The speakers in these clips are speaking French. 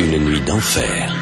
une nuit d'enfer.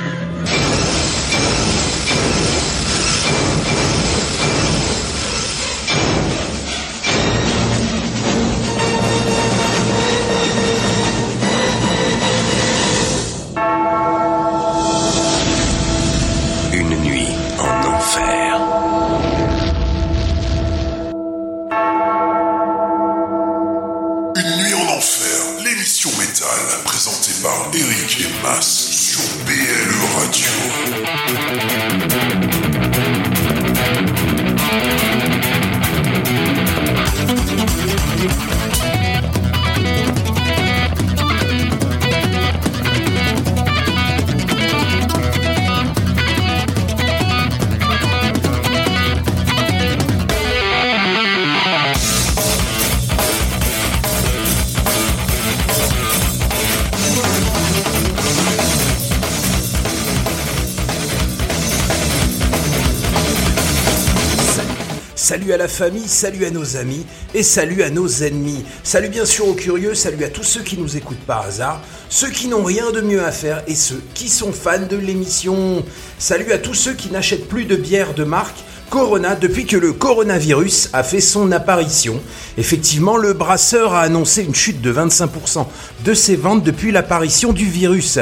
Famille, salut à nos amis et salut à nos ennemis. Salut bien sûr aux curieux, salut à tous ceux qui nous écoutent par hasard, ceux qui n'ont rien de mieux à faire et ceux qui sont fans de l'émission. Salut à tous ceux qui n'achètent plus de bière de marque Corona depuis que le coronavirus a fait son apparition. Effectivement, le brasseur a annoncé une chute de 25% de ses ventes depuis l'apparition du virus.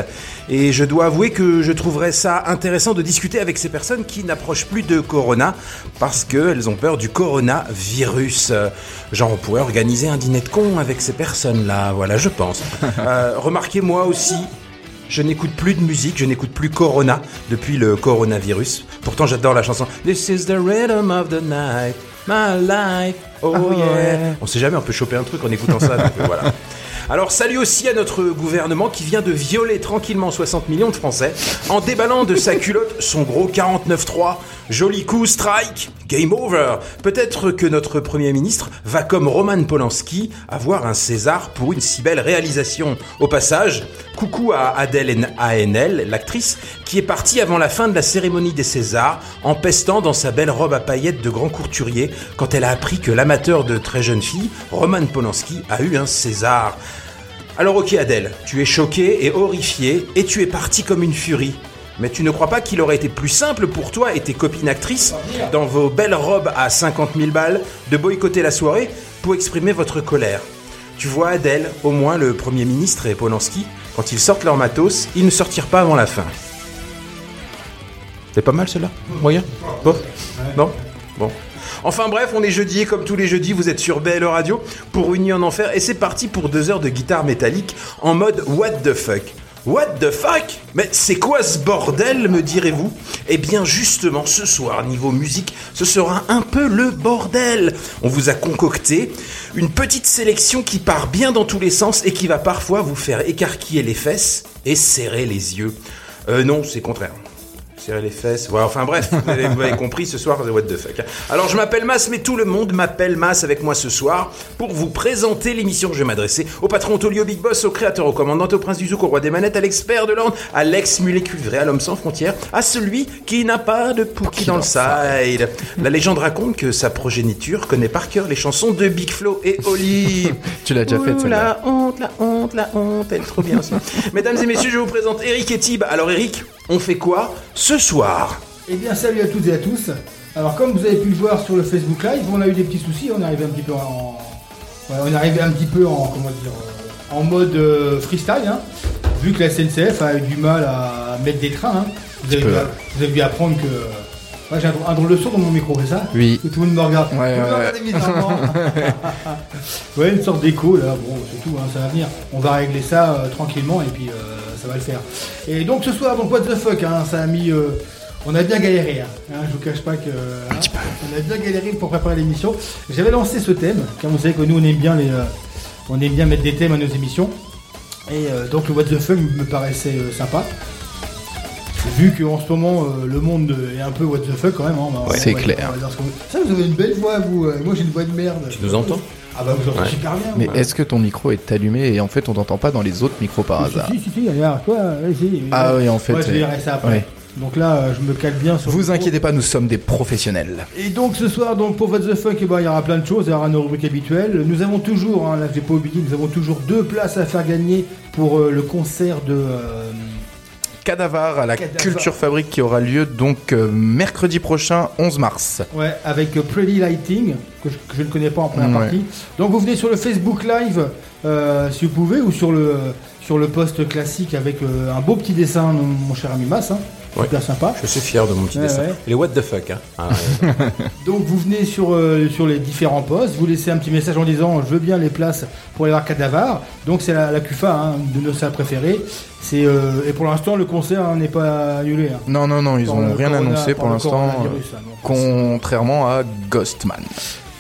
Et je dois avouer que je trouverais ça intéressant de discuter avec ces personnes qui n'approchent plus de Corona parce qu'elles ont peur du coronavirus. Genre, on pourrait organiser un dîner de con avec ces personnes-là, voilà, je pense. Euh, remarquez, moi aussi, je n'écoute plus de musique, je n'écoute plus Corona depuis le coronavirus. Pourtant, j'adore la chanson This is the rhythm of the night, my life, oh yeah. On sait jamais, on peut choper un truc en écoutant ça, donc euh, voilà. Alors salut aussi à notre gouvernement qui vient de violer tranquillement 60 millions de Français en déballant de sa culotte son gros 49-3. Joli coup, strike, game over. Peut-être que notre Premier ministre va comme Roman Polanski avoir un César pour une si belle réalisation. Au passage, coucou à Adèle ANL, l'actrice, qui est partie avant la fin de la cérémonie des Césars en pestant dans sa belle robe à paillettes de grand courturier quand elle a appris que l'amateur de très jeune fille, Roman Polanski, a eu un César. Alors ok Adèle, tu es choquée et horrifiée et tu es partie comme une furie. Mais tu ne crois pas qu'il aurait été plus simple pour toi et tes copines actrices, dans vos belles robes à 50 000 balles, de boycotter la soirée pour exprimer votre colère? Tu vois Adèle, au moins le Premier ministre et Polanski, quand ils sortent leur matos, ils ne sortirent pas avant la fin. C'est pas mal cela Moyen Bon Non Bon. Enfin bref, on est jeudi et comme tous les jeudis, vous êtes sur BL Radio pour une nuit en enfer et c'est parti pour deux heures de guitare métallique en mode What the fuck What the fuck Mais c'est quoi ce bordel, me direz-vous? Eh bien justement, ce soir, niveau musique, ce sera un peu le bordel. On vous a concocté une petite sélection qui part bien dans tous les sens et qui va parfois vous faire écarquiller les fesses et serrer les yeux. Euh non, c'est contraire serrer les fesses. Ouais, enfin bref, vous avez, vous avez compris ce soir, what the fuck. Alors je m'appelle Mas, mais tout le monde m'appelle Mas avec moi ce soir pour vous présenter l'émission que je vais m'adresser au patron Tolio Big Boss, au créateur, au commandant, au prince du zouk, au roi des manettes, à l'expert de l'ordre, à l'ex-mulet cuivré, à l'homme sans frontières, à celui qui n'a pas de pouki dans le side. La légende raconte que sa progéniture connaît par cœur les chansons de Big Flo et Oli. Tu l'as déjà faite, Ouh, celle-là. La honte, la honte, la honte, elle est trop bien aussi. Mesdames et messieurs, je vous présente Eric et Tib. Alors Eric, on fait quoi ce soir? Eh bien, salut à toutes et à tous. Alors, comme vous avez pu le voir sur le Facebook Live, on a eu des petits soucis. On est arrivé un petit peu en, ouais, on est arrivé un petit peu en, comment dire, en mode euh, freestyle, hein, vu que la SNCF a eu du mal à mettre des trains. hein. Vous, avez dû, vous avez dû apprendre que. J'ai un, un drôle de son dans mon micro, c'est ça Oui. Tout le monde me regarde. Ouais, ouais, bizarrement. ouais, une sorte d'écho là. Bon, c'est tout, hein, ça va venir. On va régler ça euh, tranquillement et puis euh, ça va le faire. Et donc ce soir, donc what the fuck, hein, ça a mis. euh, on a bien galéré, hein. Hein, je vous cache pas que. hein, on a bien galéré pour préparer l'émission. J'avais lancé ce thème, car vous savez que nous on aime bien les, on aime bien mettre des thèmes à nos émissions. Et donc le what the fuck me paraissait sympa. Vu qu'en ce moment, euh, le monde est un peu what the fuck quand même. hein, c'est clair. on va dire ce qu'on veut. Ça, vous avez une belle voix, vous. euh, Moi, j'ai une voix de merde. Tu nous entends Ah bah, vous entendez Ouais. super bien. Mais est-ce que ton micro est allumé et en fait on t'entend pas dans les autres micros par hasard Si, si, si, regarde, toi, vas-y. Ah oui, en fait, Ouais, je euh, verrai ça après. ouais. Donc là, euh, je me cale bien sur le Vous inquiétez pas, nous sommes des professionnels. Et donc ce soir, donc pour What the Fuck, eh ben, il y aura plein de choses, il y aura nos rubriques habituelles. Nous avons toujours, hein, là je l'ai pas oublié, nous avons toujours deux places à faire gagner pour euh, le concert de... euh, Cadavar à la Cadavar. Culture Fabrique qui aura lieu donc euh, mercredi prochain, 11 mars. ouais, avec euh, Pretty Lighting, que je, que je ne connais pas en première Ouais. partie. Donc vous venez sur le Facebook Live, euh, si vous pouvez, ou sur le, sur le post classique avec un beau petit dessin, mon cher ami Mas, hein, Ouais. super sympa. Je suis fier de mon petit Ouais, dessin. ouais. Est what the fuck, hein. Ah, ouais. Donc vous venez sur, euh, sur les différents postes, vous laissez un petit message en disant je veux bien les places pour aller voir Cadavar. Donc c'est la, la CUFA hein, de nos salles préférées. C'est euh, et pour l'instant le concert hein, n'est pas annulé. hein. Non, non, non, ils Par ont le rien corona- annoncé pour l'instant, euh, hein, contrairement à Ghostman.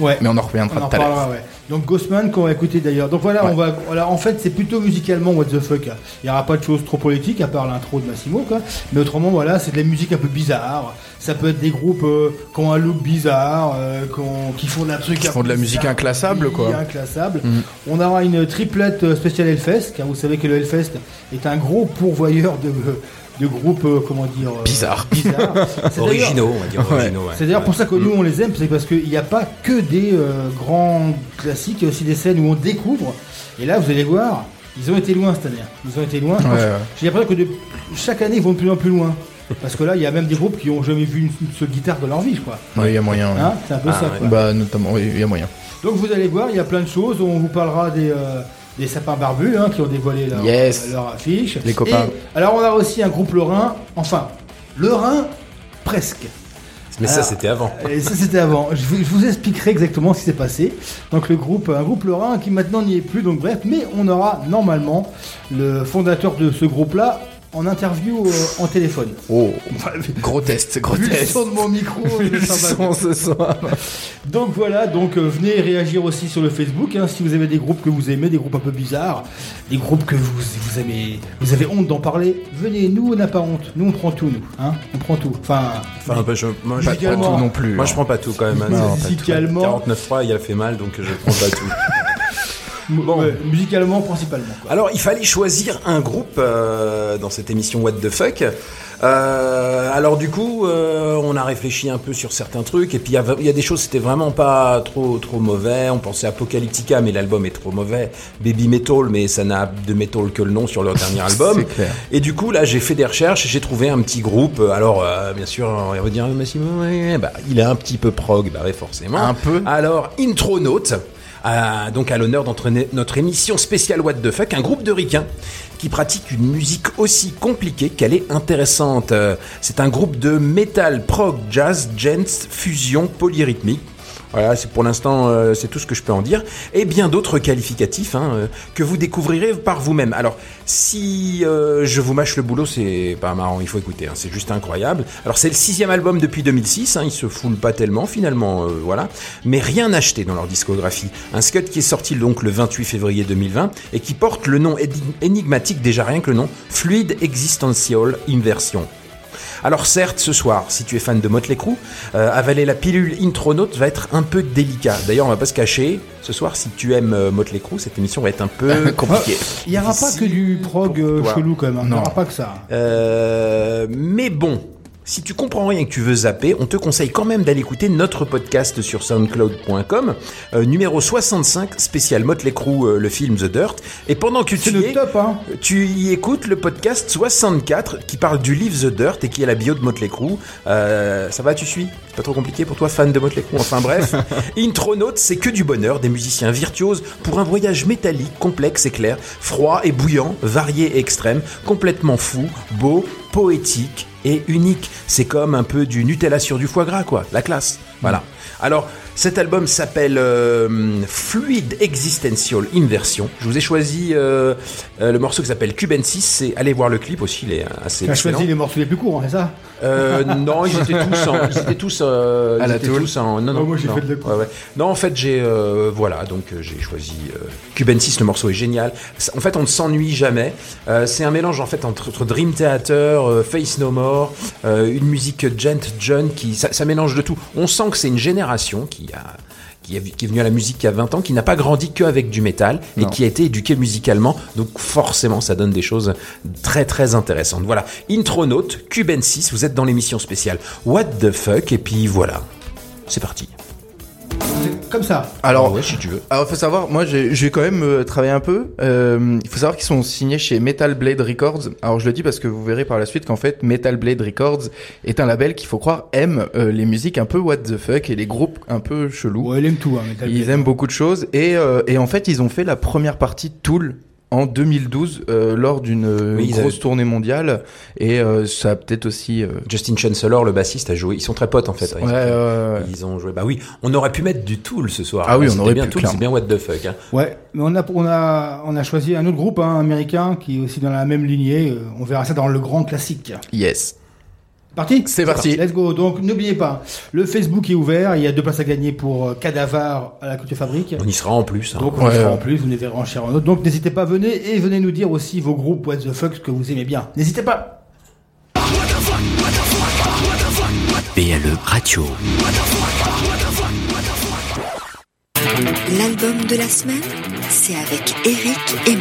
Ouais. Mais on en reviendra tout à l'heure. Donc Ghostman qu'on va écouter d'ailleurs. Donc voilà, Ouais. on va. Voilà, en fait, c'est plutôt musicalement what the fuck. Il n'y aura pas de choses trop politiques à part l'intro de Massimo, quoi. Mais autrement, voilà, c'est de la musique un peu bizarre. Ça peut être des groupes euh, qui ont un look bizarre, euh, qui ont- qui font de la truc. Qui un font de la peu musique bizarre. inclassable, quoi. Inclassable. Mm. On aura une triplette euh, spéciale Hellfest, car vous savez que le Hellfest est un gros pourvoyeur de, de groupes, euh, comment dire, euh, Bizarres. bizarres. C'est d'ailleurs- Originaux, on va dire Ouais. originaux. ouais. c'est d'ailleurs pour ça que nous on les aime, c'est parce qu'il n'y a pas que des euh, grands classiques, il y a aussi des scènes où on découvre. Et là, vous allez voir, ils ont été loin cette année. Ils ont été loin. Ouais, ouais. J'ai l'impression que de- chaque année ils vont de plus en plus loin. Parce que là, il y a même des groupes qui ont jamais vu une, une seule guitare de leur vie, je crois. Oui, il y a moyen. ouais. Hein c'est un peu Ah, ça. ouais. quoi. Bah, notamment, oui, il y a moyen. Donc vous allez voir, il y a plein de choses. On vous parlera des, euh, des sapins barbus hein, qui ont dévoilé leur, Yes. leur affiche. Les copains. Et, alors on a aussi un groupe lorrain, enfin, lorrain presque. Mais ça, c'était avant. Et ça c'était avant. Je vous, je vous expliquerai exactement ce qui s'est passé. Donc le groupe, un groupe lorrain qui maintenant n'y est plus. Donc bref, mais on aura normalement le fondateur de ce groupe-là en interview euh, en téléphone. Oh, gros test, gros Vu le test. son de mon micro, je Le le son ce soir. Donc voilà, donc euh, venez réagir aussi sur le Facebook hein, si vous avez des groupes que vous aimez, des groupes un peu bizarres, des groupes que vous, vous aimez, vous avez honte d'en parler. Venez, nous on n'a pas honte, nous on prend tout, nous, hein, on prend tout. Enfin, Enfin, bah, je, moi, je, Pas, tout non plus. moi, hein. je prends pas tout quand même. hein. Musicalement. 49.3, il a fait mal, donc je prends pas tout. Bon. ouais, musicalement principalement. Quoi. Alors, il fallait choisir un groupe euh, dans cette émission What the Fuck. Euh, alors du coup, euh, on a réfléchi un peu sur certains trucs et puis il y a- il y, a des choses c'était vraiment pas trop trop mauvais. On pensait Apocalyptica, mais l'album est trop mauvais. Baby Metal, mais ça n'a de metal que le nom sur leur dernier album. Clair. Et du coup, là, j'ai fait des recherches et j'ai trouvé un petit groupe. Alors, euh, bien sûr, on va dire, Massimo, ouais, bah, il est un petit peu prog, bah, ouais, forcément. Un peu. Alors, Intronaut, euh, donc à l'honneur d'entraîner notre émission spéciale What the Fuck, un groupe de ricains qui pratique une musique aussi compliquée qu'elle est intéressante. Euh, C'est un groupe de metal, prog, jazz, gents, fusion, polyrythmique. Voilà, c'est pour l'instant, euh, c'est tout ce que je peux en dire. Et bien d'autres qualificatifs hein, euh, que vous découvrirez par vous-même. Alors, si euh, je vous mâche le boulot, c'est pas marrant, il faut écouter, hein, c'est juste incroyable. Alors, c'est le sixième album depuis 2006, hein, ils se foulent pas tellement finalement, voilà. Mais rien acheté dans leur discographie. Un scud qui est sorti donc le 28 février 2020 et qui porte le nom énigmatique, déjà rien que le nom, Fluid Existential Inversion. Alors certes, ce soir, si tu es fan de Motley Crue, euh, avaler la pilule Intronaut va être un peu délicat. D'ailleurs, on va pas se cacher. Ce soir, si tu aimes euh, Motley Crue, cette émission va être un peu compliquée. Il n'y aura pas que du prog euh, chelou quand même, hein. il n'y aura pas que ça. Euh, mais bon, si tu comprends rien et que tu veux zapper, on te conseille quand même d'aller écouter notre podcast sur soundcloud.com, euh, numéro 65, spécial Motley Crue, euh, le film The Dirt. Et pendant que tu y es, hein. tu y écoutes le podcast 64 qui parle du livre The Dirt et qui est la bio de Motley Crue. Euh, ça va, tu suis? C'est pas trop compliqué pour toi, fan de Motley Crue? Enfin bref, Intronaut, c'est que du bonheur, des musiciens virtuoses pour un voyage métallique, complexe et clair, froid et bouillant, varié et extrême, complètement fou, beau, poétique et unique. C'est comme un peu du Nutella sur du foie gras, quoi. La classe. Voilà. Alors, Cet album s'appelle euh, Fluid Existential Inversion. Je vous ai choisi euh, euh, le morceau qui s'appelle Cubensis. C'est allez voir le clip aussi, il est assez Tu as choisi les morceaux les plus courts, hein, c'est ça Euh, non, ils étaient tous en, ils étaient tous, euh, À ils la étaient tôle. tous en, non, non, Oh, moi, j'ai fait de. Ouais, ouais. Non, en fait, j'ai, euh, voilà, donc j'ai choisi euh, Cubensis. Le morceau est génial. En fait, on ne s'ennuie jamais. Euh, c'est un mélange en fait entre, entre Dream Theater, euh, Face No More, euh, une musique gent, John, qui ça, ça mélange de tout. On sent que c'est une génération qui a qui est, qui est venue à la musique il y a 20 ans, qui n'a pas grandi qu'avec du métal et Non. qui a été éduqué musicalement. Donc forcément, ça donne des choses très très intéressantes. Voilà, Intronaute, Cuben 6, vous êtes dans l'émission spéciale What the fuck? Et puis voilà, c'est parti. C'est Comme ça. Alors, Ah ouais, si tu veux. alors faut savoir, moi j'ai quand même euh, travaillé un peu. Euh, il faut savoir qu'ils sont signés chez Metal Blade Records. Alors je le dis parce que vous verrez par la suite qu'en fait Metal Blade Records est un label qu'il faut croire aime euh, les musiques un peu what the fuck et les groupes un peu chelous. Ouais, il aime tout. Hein, Metal Ils Blade. aiment beaucoup de choses et, euh, et en fait ils ont fait la première partie de Tool en 2012 euh, lors d'une euh, Oui, grosse avaient- tournée mondiale et euh, ça a peut-être aussi euh, Justin Chancellor, le bassiste, a joué. Ils sont très potes en fait. ouais, ouais, ouais. Ils ont joué. Bah oui, on aurait pu mettre du Tool ce soir. Ah oui, on aurait bien pu, Tool, c'est bien What the fuck. Hein. Ouais, mais on a, on a, on a choisi un autre groupe hein, américain qui est aussi dans la même lignée. On verra ça dans le grand classique. yes. Parti C'est parti. Let's go. Donc n'oubliez pas, le Facebook est ouvert. Il y a deux places à gagner pour euh, Cadavar à la Culture Fabrique. On y sera en plus. hein. Donc on Ouais, y sera en plus, vous les verrez en chair en autre. Donc n'hésitez pas, venez et venez nous dire aussi vos groupes What the fuck ce que vous aimez bien. N'hésitez pas. BLE Radio. L'album de la semaine, c'est avec Eric et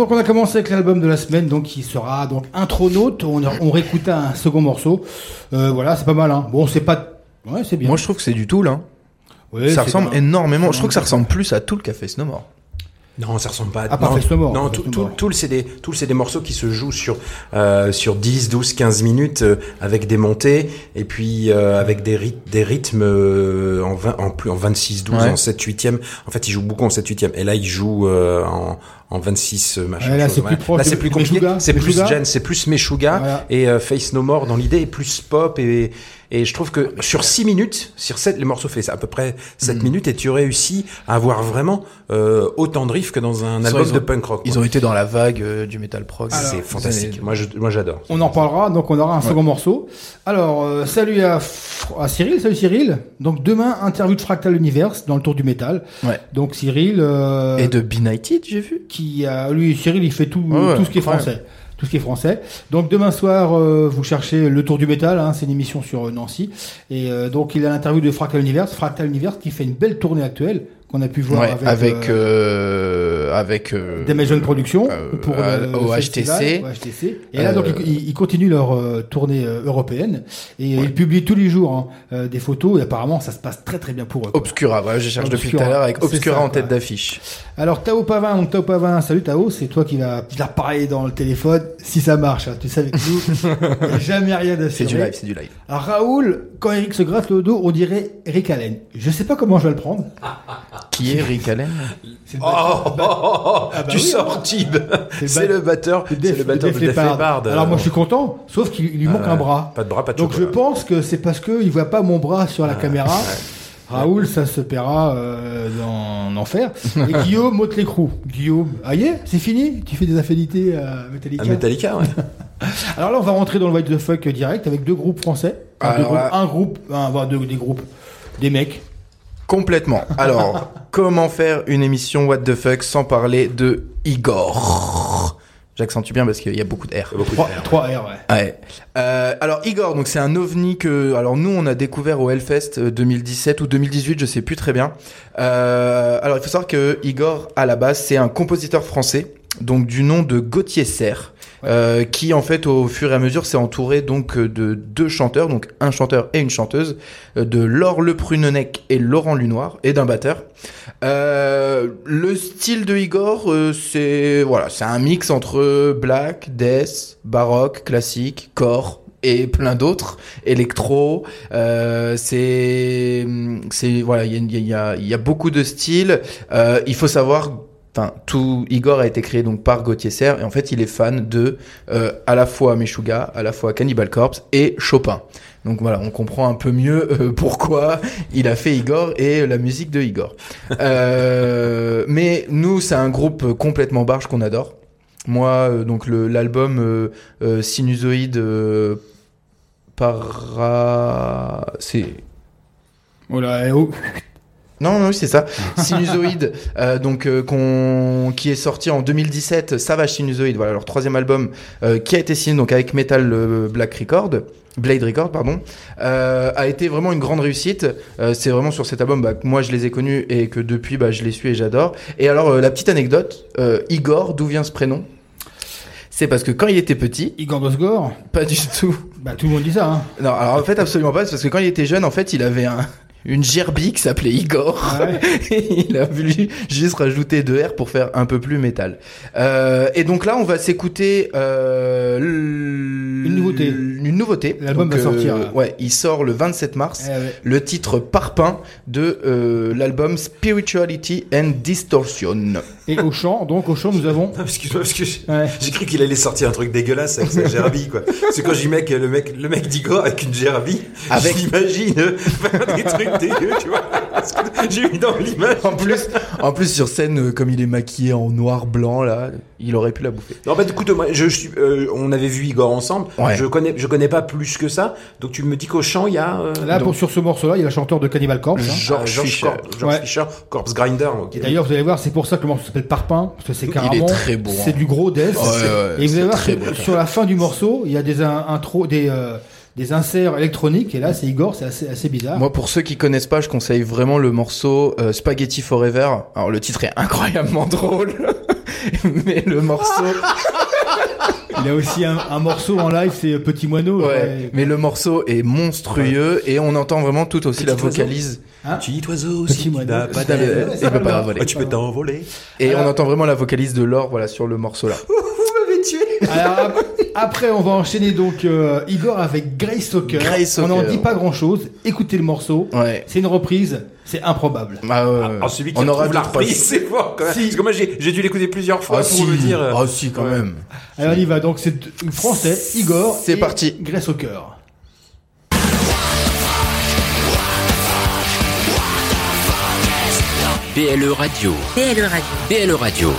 donc on a commencé avec l'album de la semaine, donc qui sera donc Intronaute. On, on réécoute un second morceau. Euh, voilà, c'est pas mal. Hein. Bon, c'est pas. Ouais, c'est bien. Moi, je trouve que c'est du tout, là. Ouais, ça ressemble énormément. Je trouve que ça ressemble plus à tout le Café Snowmore. Non, ça ressemble pas à Ah, pas non, Face tout, tout, tout le c'est des, tout le c'est des morceaux qui se jouent sur, euh, sur 10, 12, 15 minutes euh, avec des montées et puis euh, avec des, ryth- des rythmes euh, en, 20, en, plus, en 26, 12, Ouais. en 7, 8e. En fait, ils jouent beaucoup en 7, 8e. Et là, ils jouent euh, en, en 26, euh, machin. Ouais, là, c'est plus proche Là, de c'est plus compliqué. C'est plus. Jen, c'est plus Meshuggah Voilà. et euh, Face No More dans l'idée et plus pop et, et je trouve que sur 6 minutes, sur 7, les morceaux fait à peu près 7 Mm. minutes et tu réussis à avoir vraiment euh, autant de riffs que dans un album ont- de punk rock. Ils quoi. ont été dans la vague euh, du metal prog. C'est fantastique. Moi, je, moi, j'adore. On en parlera, donc on aura un second morceau. Alors, euh, salut à, Cyril, salut Cyril. Donc demain, interview de Fractal Universe dans le tour du métal. Ouais. Donc Cyril, euh, Et de Benighted, j'ai vu. qui a, lui, Cyril, il fait tout, ouais, tout ce qui est incroyable. français. Tout ce qui est français. Donc demain soir, euh, vous cherchez le Tour du métal, hein, c'est une émission sur euh, Nancy. Et euh, donc il a l'interview de Fractal Universe, Fractal Universe qui fait une belle tournée actuelle qu'on a pu voir Ouais, avec, avec, euh, euh, avec, euh, des Maison Production euh, pour le, au le HTC. festival, au HTC. Et là, Euh, donc, ils, ils continuent leur euh, tournée euh, européenne et ils publient tous les jours hein, euh, des photos et apparemment, ça se passe très très bien pour eux. quoi. Obscura, voilà, je cherche depuis tout à l'heure avec c'est Obscura ça, en tête d'affiche. Alors, Tao Pavin, donc Tao Pavin, salut Tao, c'est toi qui va, qui parler dans le téléphone si ça marche. hein. Tu sais, avec nous, a jamais rien C'est d'assuré. du live, c'est du live. Alors, Raoul, quand Eric se gratte le dos, on dirait Eric Allen. Je sais pas comment je vais le prendre. Qui est Rick Allen Oh, oh, oh, oh, Ah bah tu oui, sors hein. Tib. C'est le batteur. C'est Def- le batteur de Def Def Leppard. Leppard. Alors moi je suis content, sauf qu'il lui manque Euh, un bras. Pas de bras, pas de Donc je pense que c'est parce que il voit pas mon bras sur la caméra. Raoul, ça se paiera euh, dans enfer. Et Guillaume, Motley Crue. Guillaume, ah yeah, c'est fini? Tu fais des affinités à Metallica? À Metallica, ouais. Alors là, on va rentrer dans le What the Fuck direct avec deux groupes français. Enfin, deux Alors groupes, là- un groupe, un, enfin, deux, des groupes, des mecs. Complètement. Alors, comment faire une émission What the fuck sans parler de Igor? J'accentue bien parce qu'il y a beaucoup de R. Beaucoup de 3, R. 3 R, ouais. Ouais. Euh, alors Igor, donc c'est un ovni que, alors nous on a découvert au Hellfest euh, 2017 ou 2018, je sais plus très bien. Euh, alors il faut savoir que Igor à la base c'est un compositeur français, donc du nom de Gauthier Serre. Euh, qui en fait au fur et à mesure s'est entouré donc euh, de deux chanteurs, donc un chanteur et une chanteuse, euh, de Laure Le Prunenec et Laurent Lunoir, et d'un batteur. Euh, le style de Igor, euh, c'est voilà, c'est un mix entre black, death, baroque, classique, core et plein d'autres, électro. Euh, c'est c'est voilà, il y a, y, y a beaucoup de styles. Euh, il faut savoir. Enfin, tout Igor a été créé donc par Gauthier Serre et en fait il est fan de euh, à la fois Meshuggah, à la fois Cannibal Corpse et Chopin. Donc voilà, on comprend un peu mieux euh, pourquoi il a fait Igor et la musique de Igor. Euh, mais nous, c'est un groupe complètement barge qu'on adore. Moi, donc l'album Sinusoïde para... C'est... Oh là, eh oh. Non, non, c'est ça. Sinusoïde, euh, donc euh, qu'on qui est sorti en 2017. Savage Sinusoïde, voilà leur troisième album euh, qui a été signé donc avec Metal euh, Black Record, Blade Record, pardon, euh, a été vraiment une grande réussite. Euh, c'est vraiment sur cet album bah, que moi je les ai connus et que depuis bah, je les suis et j'adore. Et alors euh, la petite anecdote, euh, Igor, d'où vient ce prénom? C'est parce que quand il était petit, Igor Bosgor, pas du tout. bah tout le monde dit ça. Hein. Non, alors en fait absolument pas, c'est parce que quand il était jeune, en fait, il avait un une gerbille qui s'appelait Igor. Ouais. Et il a voulu juste rajouter deux R pour faire un peu plus métal. Euh, et donc là, on va s'écouter euh, Une nouveauté. Une nouveauté. L'album va sortir, là. Ouais, il sort le 27 mars. Eh ouais. Le titre Parpaing de euh, l'album Spirituality and Distortion. Et au chant, donc au chant, nous avons. Non, Excuse-moi, parce que j'ai Ouais. j'ai cru qu'il allait sortir un truc dégueulasse avec sa gerbille, quoi. C'est quand j'y mets que le mec, le mec d'Igor avec une gerbille, Avec- j'imagine faire des trucs dégueux, tu vois. Parce que J'ai eu dans l'image. En plus, en plus sur scène, euh, comme il est maquillé en noir blanc là, il aurait pu la bouffer. Non, bah, écoute, moi, je, suis, euh, on avait vu Igor ensemble. Ouais. Je connais, je connais pas plus que ça. Donc tu me dis qu'au chant, il y a. euh, Là, donc, pour, sur ce morceau-là, il y a le chanteur de Cannibal Corpse. hein. George George Fisher. Corp- George Ouais. Fisher, Corpse Grinder. ok. Et d'ailleurs, vous allez voir, c'est pour ça que le morceau s'appelle Parpaing, parce que c'est Il est carrément. très beau, hein. C'est du gros death. Ouais, ouais, et vous c'est allez voir très que beau. sur la fin du morceau, il y a des in- intros, des, euh, des inserts électroniques. Et là, c'est Igor, c'est assez, assez bizarre. Moi, pour ceux qui connaissent pas, je conseille vraiment le morceau euh, Spaghetti Forever. Alors, le titre est incroyablement drôle, mais le morceau, Il a aussi un, un morceau en live, c'est Petit Moineau. ouais, ouais. mais le morceau est monstrueux et on entend vraiment tout aussi la Petit vocalise. Hein Petit oiseau, Petit si tu moineau. pas peut pas voler. ah, tu peux t'envoler. Et Alors- on entend vraiment la vocalise de Laure, voilà, sur le morceau là. Vous m'avez tué Alors, après, on va enchaîner donc euh, Igor avec Grace Soccer. Grace On n'en dit pas grand chose. Écoutez le morceau. Ouais. C'est une reprise. C'est improbable. Bah, euh, Alors, Ah, celui qui on aura la reprise, c'est fort quand même. Si. Parce que moi, j'ai dû l'écouter plusieurs fois Ah pour si, me dire. euh, ah si, quand ouais. même. Alors, on y va. Donc, c'est français, Igor. C'est parti. Grace Soccer. PLE Radio. PLE Radio. PLE Radio.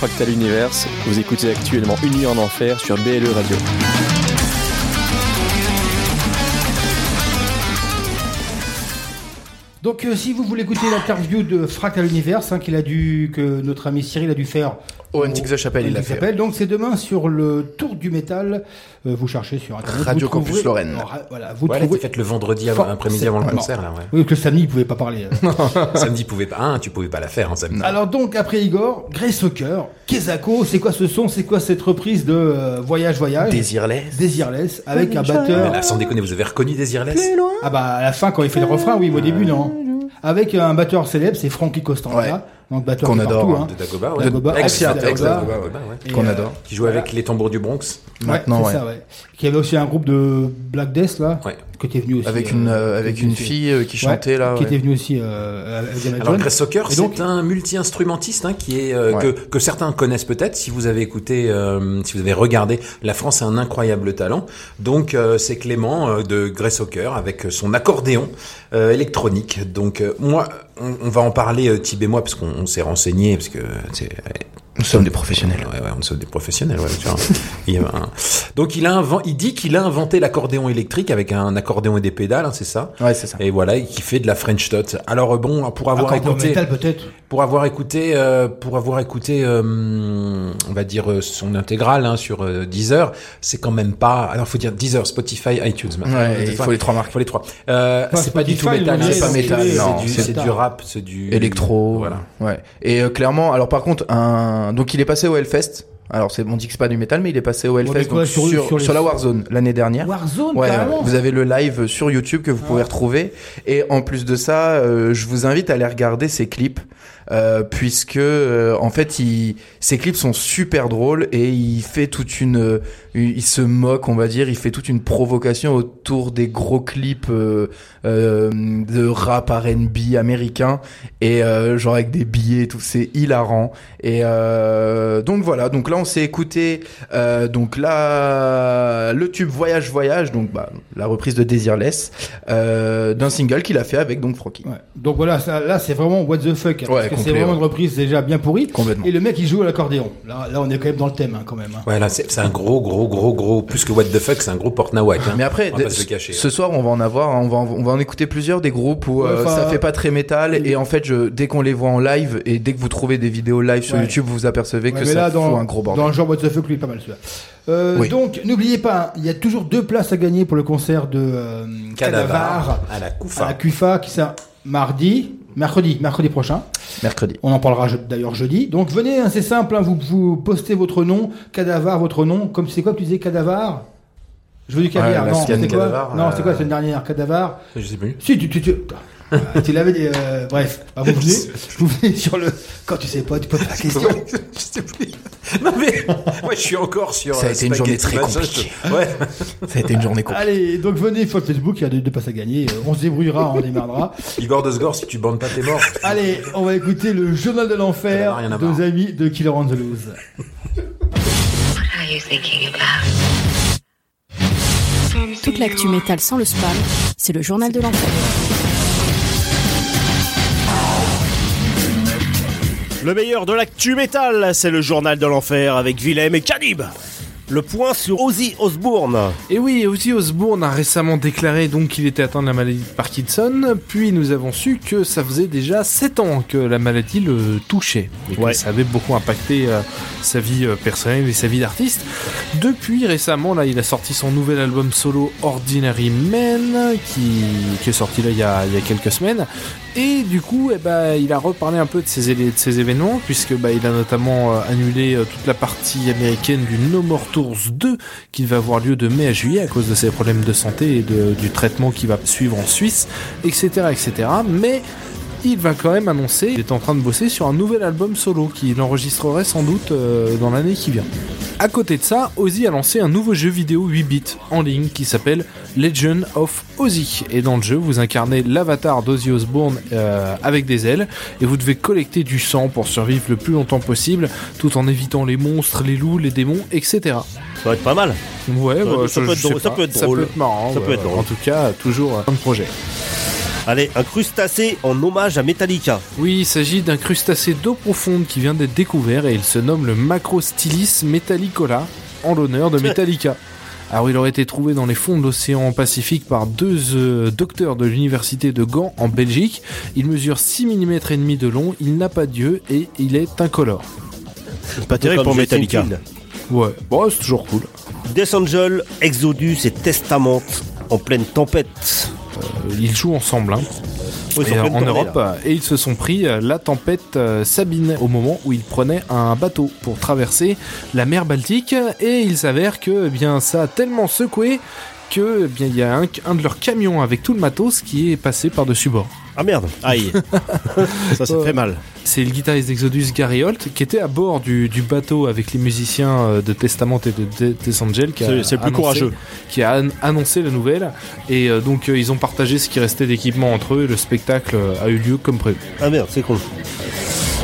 Fractal Universe. Vous écoutez actuellement Une nuit en enfer sur BLE Radio. Donc, euh, si vous voulez écouter l'interview de Fractal Universe, hein, qu'il a dû, que notre ami Cyril a dû faire Au Antique the Chapelle, il l'a fait. Donc, c'est demain sur le Tour du Métal. Euh, vous cherchez sur Internet. Radio vous Campus trouverez- Lorraine. Alors, Voilà, vous été trouvez. faite le vendredi avant, après-midi avant le concert, là, ouais. Oui, que le samedi, il pouvait pas parler. euh. Samedi, pouvait pas, hein, tu pouvais pas la faire, hein, samedi. Alors donc après Igor, Grace Hawker, Kezako, c'est quoi ce son C'est quoi cette reprise de euh, Voyage Voyage? Désirless. Désirless avec un Mais batteur. là, sans déconner, vous avez reconnu Désirless? Ah bah à la fin quand il fait le refrain, oui, mais au début non. Avec un batteur célèbre, c'est Frankie Costanza, Ouais. Donc batteur Qu'on adore, partout, hein. hein. De Dagoba, ouais. Dagoba, ouais, Qu'on euh, adore. Qui joue avec les tambours du Bronx. Maintenant, ouais, ouais. c'est ça, ouais. Qui avait aussi un groupe de Black Death là, Ouais. que t'es venu aussi. Avec euh, une, euh, avec une fille euh, qui Ouais, chantait là. qui ouais. était venu aussi euh, avec Alors. Grace Soccer, c'est un multi-instrumentiste hein, qui est euh, Ouais. que, que certains connaissent peut-être si vous avez écouté, euh, si vous avez regardé. La France a un incroyable talent. Donc euh, c'est Clément euh, de Grace Soccer avec son accordéon euh, électronique. Donc euh, moi, on, va en parler euh, Thib et moi parce qu'on on s'est renseigné parce que Nous sommes des professionnels. Ouais, ouais, on est des professionnels. Ouais, tu vois. il y a un- Donc il a inven- il dit qu'il a inventé l'accordéon électrique avec un accordéon et des pédales, hein, c'est ça. Ouais, c'est ça. Et voilà, et qui fait de la French Tot. Alors bon, pour avoir écouté, métal pour avoir écouté, euh, pour avoir écouté, euh, on va dire euh, son intégrale hein, sur euh, Deezer, c'est quand même pas. Alors faut dire Deezer, Spotify, iTunes. Ouais, il faut les trois marques. Il faut les trois. Euh, c'est pas du tout métal, c'est pas métal, c'est du, du rap, c'est du Électro. Voilà. Ouais. Et euh, clairement, alors par contre, un donc il est passé au Hellfest. Alors c'est on dit que c'est pas du métal, mais il est passé au Hellfest donc sur- sur, sur sur, les- la Warzone l'année dernière. Warzone Ouais, vous avez le live sur YouTube que vous pouvez retrouver. Et en plus de ça, euh, je vous invite à aller regarder ses clips. euh, puisque euh, en fait il, ses clips sont super drôles et il fait toute une il se moque on va dire il fait toute une provocation autour des gros clips euh, euh, de rap R&B américain et euh, genre avec des billets et tout c'est hilarant et euh, donc voilà donc là on s'est écouté euh, donc là le tube voyage voyage donc bah, la reprise de Désirless euh, d'un single qu'il a fait avec donc Frankie Ouais. Donc voilà, ça, là c'est vraiment what the fuck. hein, parce Ouais, que c'est vraiment ouais. une reprise déjà bien pourrie. Complètement. Et le mec il joue à l'accordéon. Là, là on est quand même dans le thème hein, quand même. hein. Ouais, là, c'est un gros, gros, gros, gros, plus que what the fuck, c'est un gros porte-nawak. Hein. Mais après, on va pas de- se le cacher. ce soir, on va en avoir, hein, on va en, on va en écouter plusieurs des groupes où euh, Ouais, ça fait pas très métal et en fait, je, dès qu'on les voit en live et dès que vous trouvez des vidéos live sur Ouais. YouTube, vous vous apercevez Ouais, que ça là, dans, fout un gros bordel. dans le genre what the fuck, lui, est pas mal celui-là. Euh, Oui. Donc, n'oubliez pas, hein, il y a toujours deux places à gagner pour le concert de euh, Cadavar à la à Koufa. la CUFA qui sera mardi, mercredi, mercredi prochain. Mercredi. On en parlera je- d'ailleurs jeudi. Donc venez, hein, c'est simple, hein, vous, vous postez votre nom, Cadavar, votre nom. Comme c'est quoi que tu disais, Cadavar Je veux du caviar. non, c'est quoi? C'est quoi euh, la semaine dernière? Cadavar Je sais plus. Si, tu, tu, tu, Tu l'avais dit. euh, bref, Bah, vous venez, vous venez sur le. Quand tu sais pas, tu poses la question. je sais plus. Non mais, moi je suis encore sur. Ça a euh, été une journée très compliquée. Ouais. Ça a été une journée compliquée. Allez, donc venez sur Facebook, il y a deux, deux passes à gagner. euh, On se débrouillera, on démerdera. Igor de Sgor, si tu bandes pas, t'es mort. Allez, on va écouter le journal de l'enfer à de nos amis de Killer on the Loose. are you thinking about? Toute l'actu métal sans le spam, c'est le journal de l'enfer. Le meilleur de l'actu métal, c'est le journal de l'enfer avec Willem et Canib. Le point sur Ozzy Osbourne. Et oui, Ozzy Osbourne a récemment déclaré donc qu'il était atteint de la maladie de Parkinson, puis nous avons su que ça faisait déjà 7 ans que la maladie le touchait, et que Ouais. ça avait beaucoup impacté euh, sa vie euh, personnelle et sa vie d'artiste. Depuis récemment, là, il a sorti son nouvel album solo Ordinary Man, qui, qui est sorti là il y a, il y a quelques semaines, et du coup, eh ben, il a reparlé un peu de ces, événements, puisque bah, il a notamment euh, annulé euh, toute la partie américaine du No More Tours 2, qui va avoir lieu de mai à juillet à cause de ses problèmes de santé et du traitement qui va suivre en Suisse, etc., etc. Mais il va quand même annoncer qu'il est en train de bosser sur un nouvel album solo qu'il enregistrerait sans doute euh, dans l'année qui vient. À côté de ça, Ozzy a lancé un nouveau jeu vidéo 8 bits en ligne qui s'appelle Legend of Ozzy. Et dans le jeu, vous incarnez l'avatar d'Ozzy Osbourne euh, avec des ailes et vous devez collecter du sang pour survivre le plus longtemps possible tout en évitant les monstres, les loups, les démons, etc. Ça va être pas mal. Ouais, Ça- bah, ça je- peut je être drôle, ça peut être drôle. marrant. Ça peut être drôle. En tout cas, toujours un projet. Allez, un crustacé en hommage à Metallica. Oui, il s'agit d'un crustacé d'eau profonde qui vient d'être découvert et il se nomme le Macrostylis metallicola en l'honneur de Metallica. Alors il aurait été trouvé dans les fonds de l'océan Pacifique par deux euh, docteurs de l'université de Gand en Belgique. Il mesure 6 mm et demi de long, il n'a pas d'yeux et il est incolore. Pas terrible pour Metallica. Ouais, bon, c'est toujours cool. Death Angel, Exodus et Testament en pleine tempête. Euh, ils jouent ensemble, hein. Oui, ils sont Et, en euh, en Europe là. et ils se sont pris euh, la tempête Sabine au moment où ils prenaient un bateau pour traverser la mer Baltique et il s'avère que eh bien ça a tellement secoué que eh bien il y a un, un de leurs camions avec tout le matos qui est passé par-dessus bord. Ah merde, aïe. ça, ça fait mal. C'est le guitariste d'Exodus Gary Holt qui était à bord du, du bateau avec les musiciens euh, de Testament et de De- Death Angel qui a C'est- c'est le plus annoncé- courageux. qui a an- annoncé la nouvelle et euh, donc euh, ils ont partagé ce qui restait d'équipement entre eux et le spectacle a eu lieu comme prévu. Ah merde, c'est con.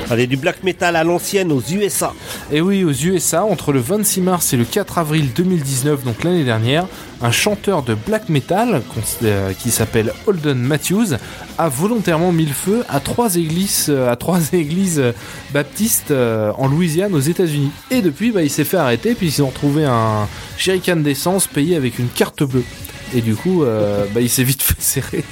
Allez, du black metal à l'ancienne aux USA. Et oui, aux USA, entre le 26 mars et le 4 avril 2019, donc l'année dernière, un chanteur de black metal euh, qui s'appelle Holden Matthews a volontairement mis le feu à trois églises, euh, euh, baptistes en Louisiane aux États-Unis. Et depuis, bah, il s'est fait arrêter puis ils ont retrouvé un jerrycan d'essence payé avec une carte bleue. Et du coup, bah, il s'est vite fait serrer.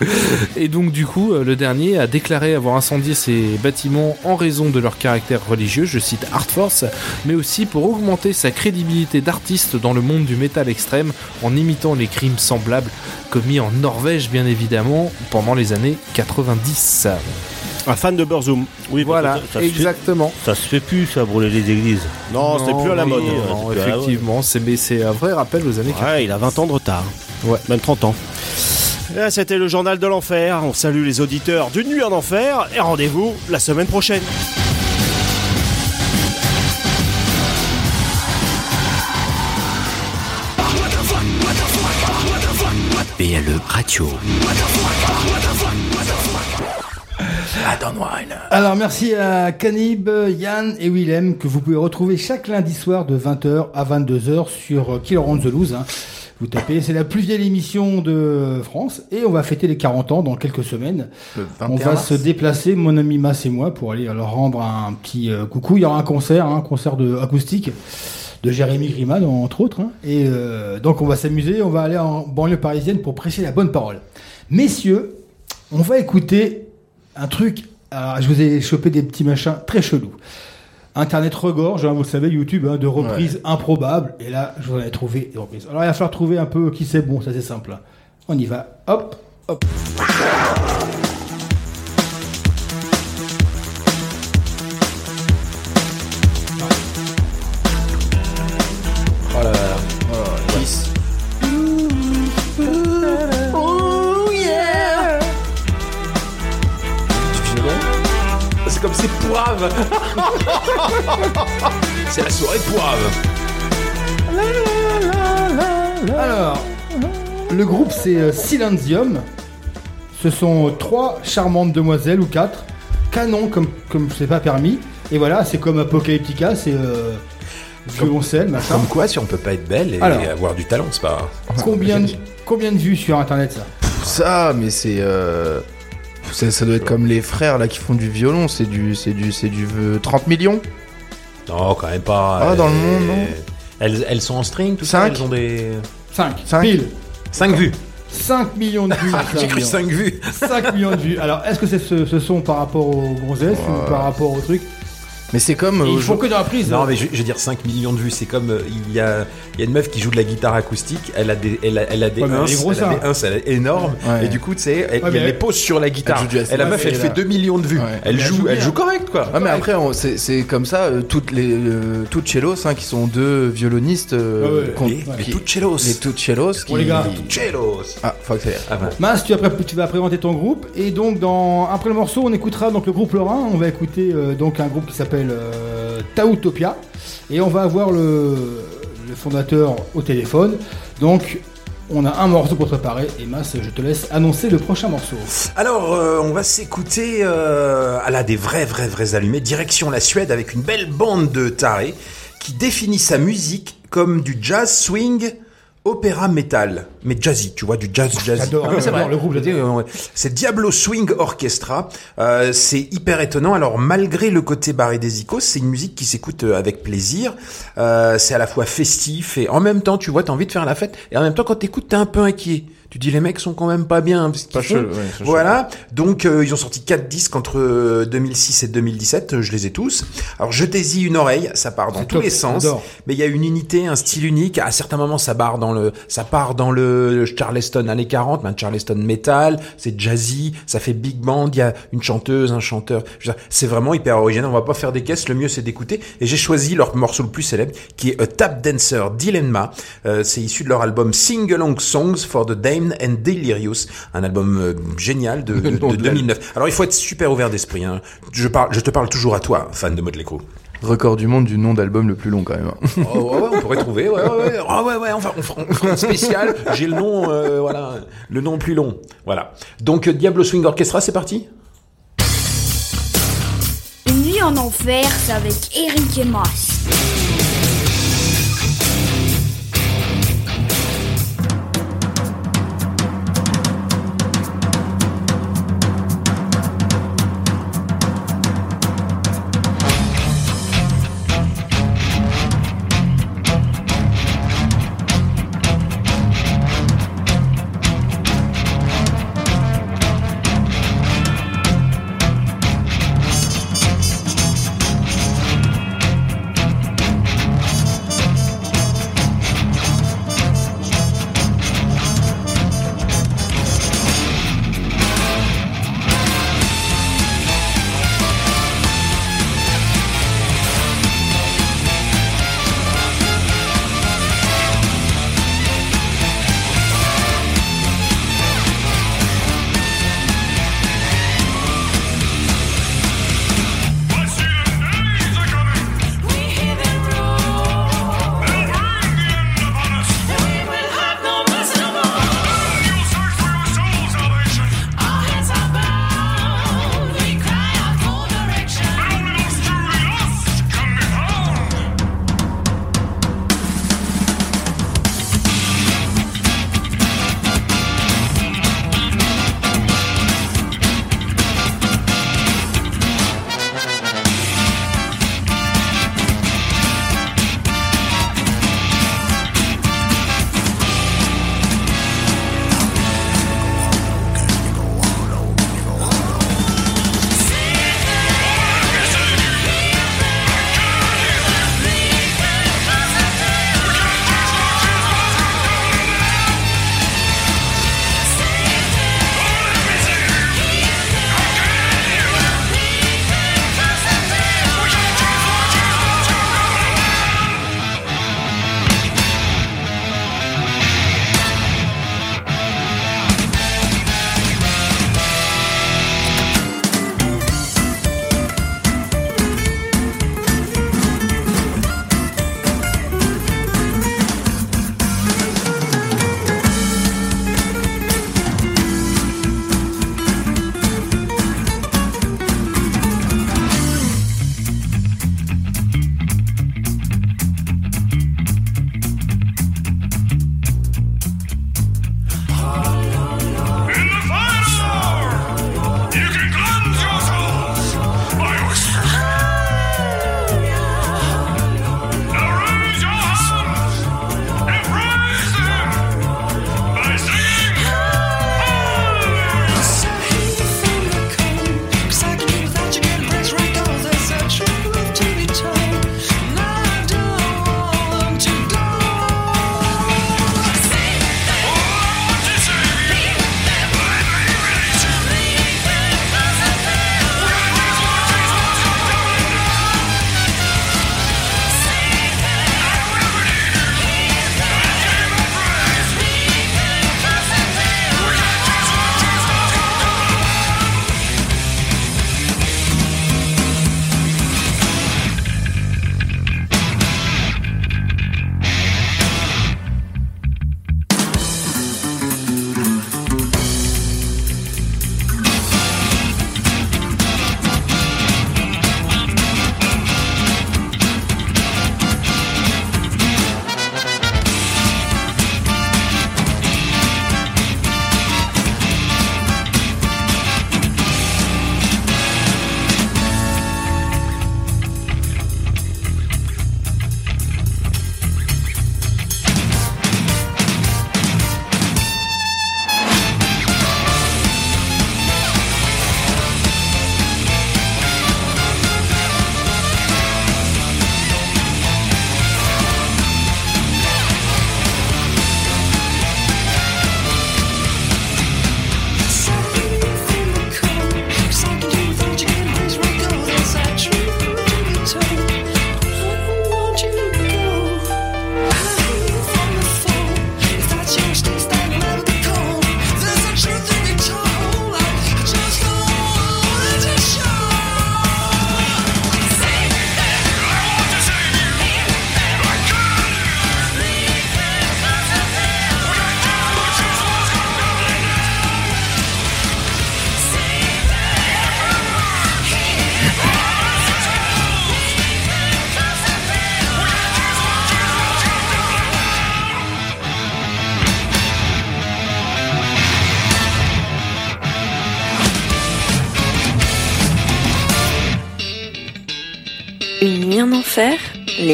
Et donc du coup, euh, le dernier a déclaré avoir incendié ces bâtiments en raison de leur caractère religieux, je cite Art Force, mais aussi pour augmenter sa crédibilité d'artiste dans le monde du métal extrême en imitant les crimes semblables commis en Norvège bien évidemment pendant les années 90. Un fan de Burzum. Oui, Voilà, ça, ça se fait- exactement. ça se fait plus, ça, brûler les églises. Non, c'est plus à la oui, mode. non, effectivement, c'est un vrai rappel aux années 90. Ouais, il a 20 ans de retard. Ouais, même 30 ans. Là, C'était le journal de l'enfer. On salue les auditeurs d'une nuit en enfer et rendez-vous la semaine prochaine. BLE Radio. Alors merci à Canib, Yann et Willem que vous pouvez retrouver chaque lundi soir de 20h à 22h sur Killer on the Loose. hein. Vous tapez, c'est la plus vieille émission de France et on va fêter les 40 ans dans quelques semaines. On 21 va mars. se déplacer, mon ami Mas et moi, pour aller leur rendre un petit euh, coucou. Il y aura un concert, hein, un concert de acoustique de Jérémy Grimal, entre autres. hein. Et euh, donc on va s'amuser, on va aller en banlieue parisienne pour prêcher la bonne parole. Messieurs, on va écouter un truc. alors, je vous ai chopé des petits machins très chelous. Internet regorge, hein, vous le savez, YouTube, hein, de reprises improbables. Et là, je vous en ai trouvé des reprises. Alors il va falloir trouver un peu qui c'est bon, ça c'est simple. On y va. Hop, hop. Poivre C'est la soirée poivre Alors, le groupe c'est euh, Silenzium. Ce sont trois charmantes demoiselles ou quatre, canons comme comme c'est pas permis. Et voilà, c'est comme Apocalyptica, c'est euh, violoncelle, machin. Comme quoi, si on peut pas être belle et Alors. avoir du talent, c'est pas... Combien de, combien de vues sur internet ça? Ça, mais c'est. euh, Ça, ça doit être comme les frères là qui font du violon, c'est du, c'est du, c'est du euh, 30 millions. Non, quand même pas. Ah, dans le monde, non elles, elles sont en string, tout ça Cinq Elles ont des... 5. Cinq. Pile. 5 vues 5 millions de vues. J'ai cru 5 vues 5 millions de vues. Alors, est-ce que c'est ce, ce son par rapport aux gonzesses ou par rapport au truc? Mais c'est comme. Euh, Ils font je- que dans la prise. Non, hein. mais je, je veux dire 5 millions de vues, c'est comme euh, il y a, il y a une meuf qui joue de la guitare acoustique, elle a des, elle a, elle a des Ouais, mais elle est grosse, elle a des ins, elle est énorme, Ouais. et du coup, tu sais, elle, Ouais, mais elle les pose sur la guitare. Elle joue du et la S9, meuf, elle fait là- 2 millions de vues. Ouais. Elle joue, joue elle joue correct, quoi. Ah mais après c'est c'est comme ça euh, toutes les euh, toutes cellos hein, qui sont deux violonistes euh, Ah Les, toutes cellos. les toutes cellos qui Bon, les gars. Les toutes cellos. ah faut accélérer Ah. Mas, tu, vas pré- tu vas présenter ton groupe et donc dans après le morceau on écoutera donc le groupe Lorrain, on va écouter euh, donc un groupe qui s'appelle euh, Tautopia et on va avoir le, fondateur au téléphone. Donc on a un morceau pour préparer et Mas, je te laisse annoncer le prochain morceau. Alors, euh, on va s'écouter euh, à la des vrais, vrais, vrais allumés, direction la Suède avec une belle bande de tarés qui définit sa musique comme du jazz swing opéra metal, mais jazzy, tu vois, du jazz. J'adore, Ah, c'est j'adore vrai. le groupe. C'est Diablo Swing Orchestra. Euh, c'est hyper étonnant. Alors malgré le côté barré des icônes, c'est une musique qui s'écoute euh, avec plaisir. Euh, c'est à la fois festif et en même temps, tu vois, t'as envie de faire la fête. Et en même temps, quand t'écoutes, t'es un peu inquiet. Tu dis les mecs sont quand même pas bien. parce qu'ils Pas ouais, voilà. Donc euh, ils ont sorti quatre disques entre euh, 2006 et 2017. euh, Je les ai tous. Alors jetez-y une oreille. Ça part dans tous top, les sens. Mais il y a une unité, un style unique. À certains moments, ça part dans le, ça part dans le Charleston années 40, mais un Charleston metal. C'est jazzy, ça fait big band. Il y a une chanteuse, un chanteur. C'est vraiment hyper original. On va pas faire des caisses. Le mieux, c'est d'écouter. Et j'ai choisi leur morceau le plus célèbre, qui est A Tap Dancer Dilemma. Euh, c'est issu de leur album Sing Along Songs for the Damned and Delirious, un album euh, génial de, de, nom de de l'album. 2009. Alors il faut être super ouvert d'esprit. Hein. Je parle, je te parle toujours à toi, fan de Motley Crue. Record du monde du nom d'album le plus long quand même. hein. Oh, ouais, ouais, on pourrait trouver. Ouais, ouais, ouais. Ah ouais, ouais, on, fera une spéciale. J'ai le nom, euh, voilà, le nom plus long. Voilà. Donc euh, Diablo Swing Orchestra, c'est parti? Une nuit en enfer, c'est avec Eric et Mas.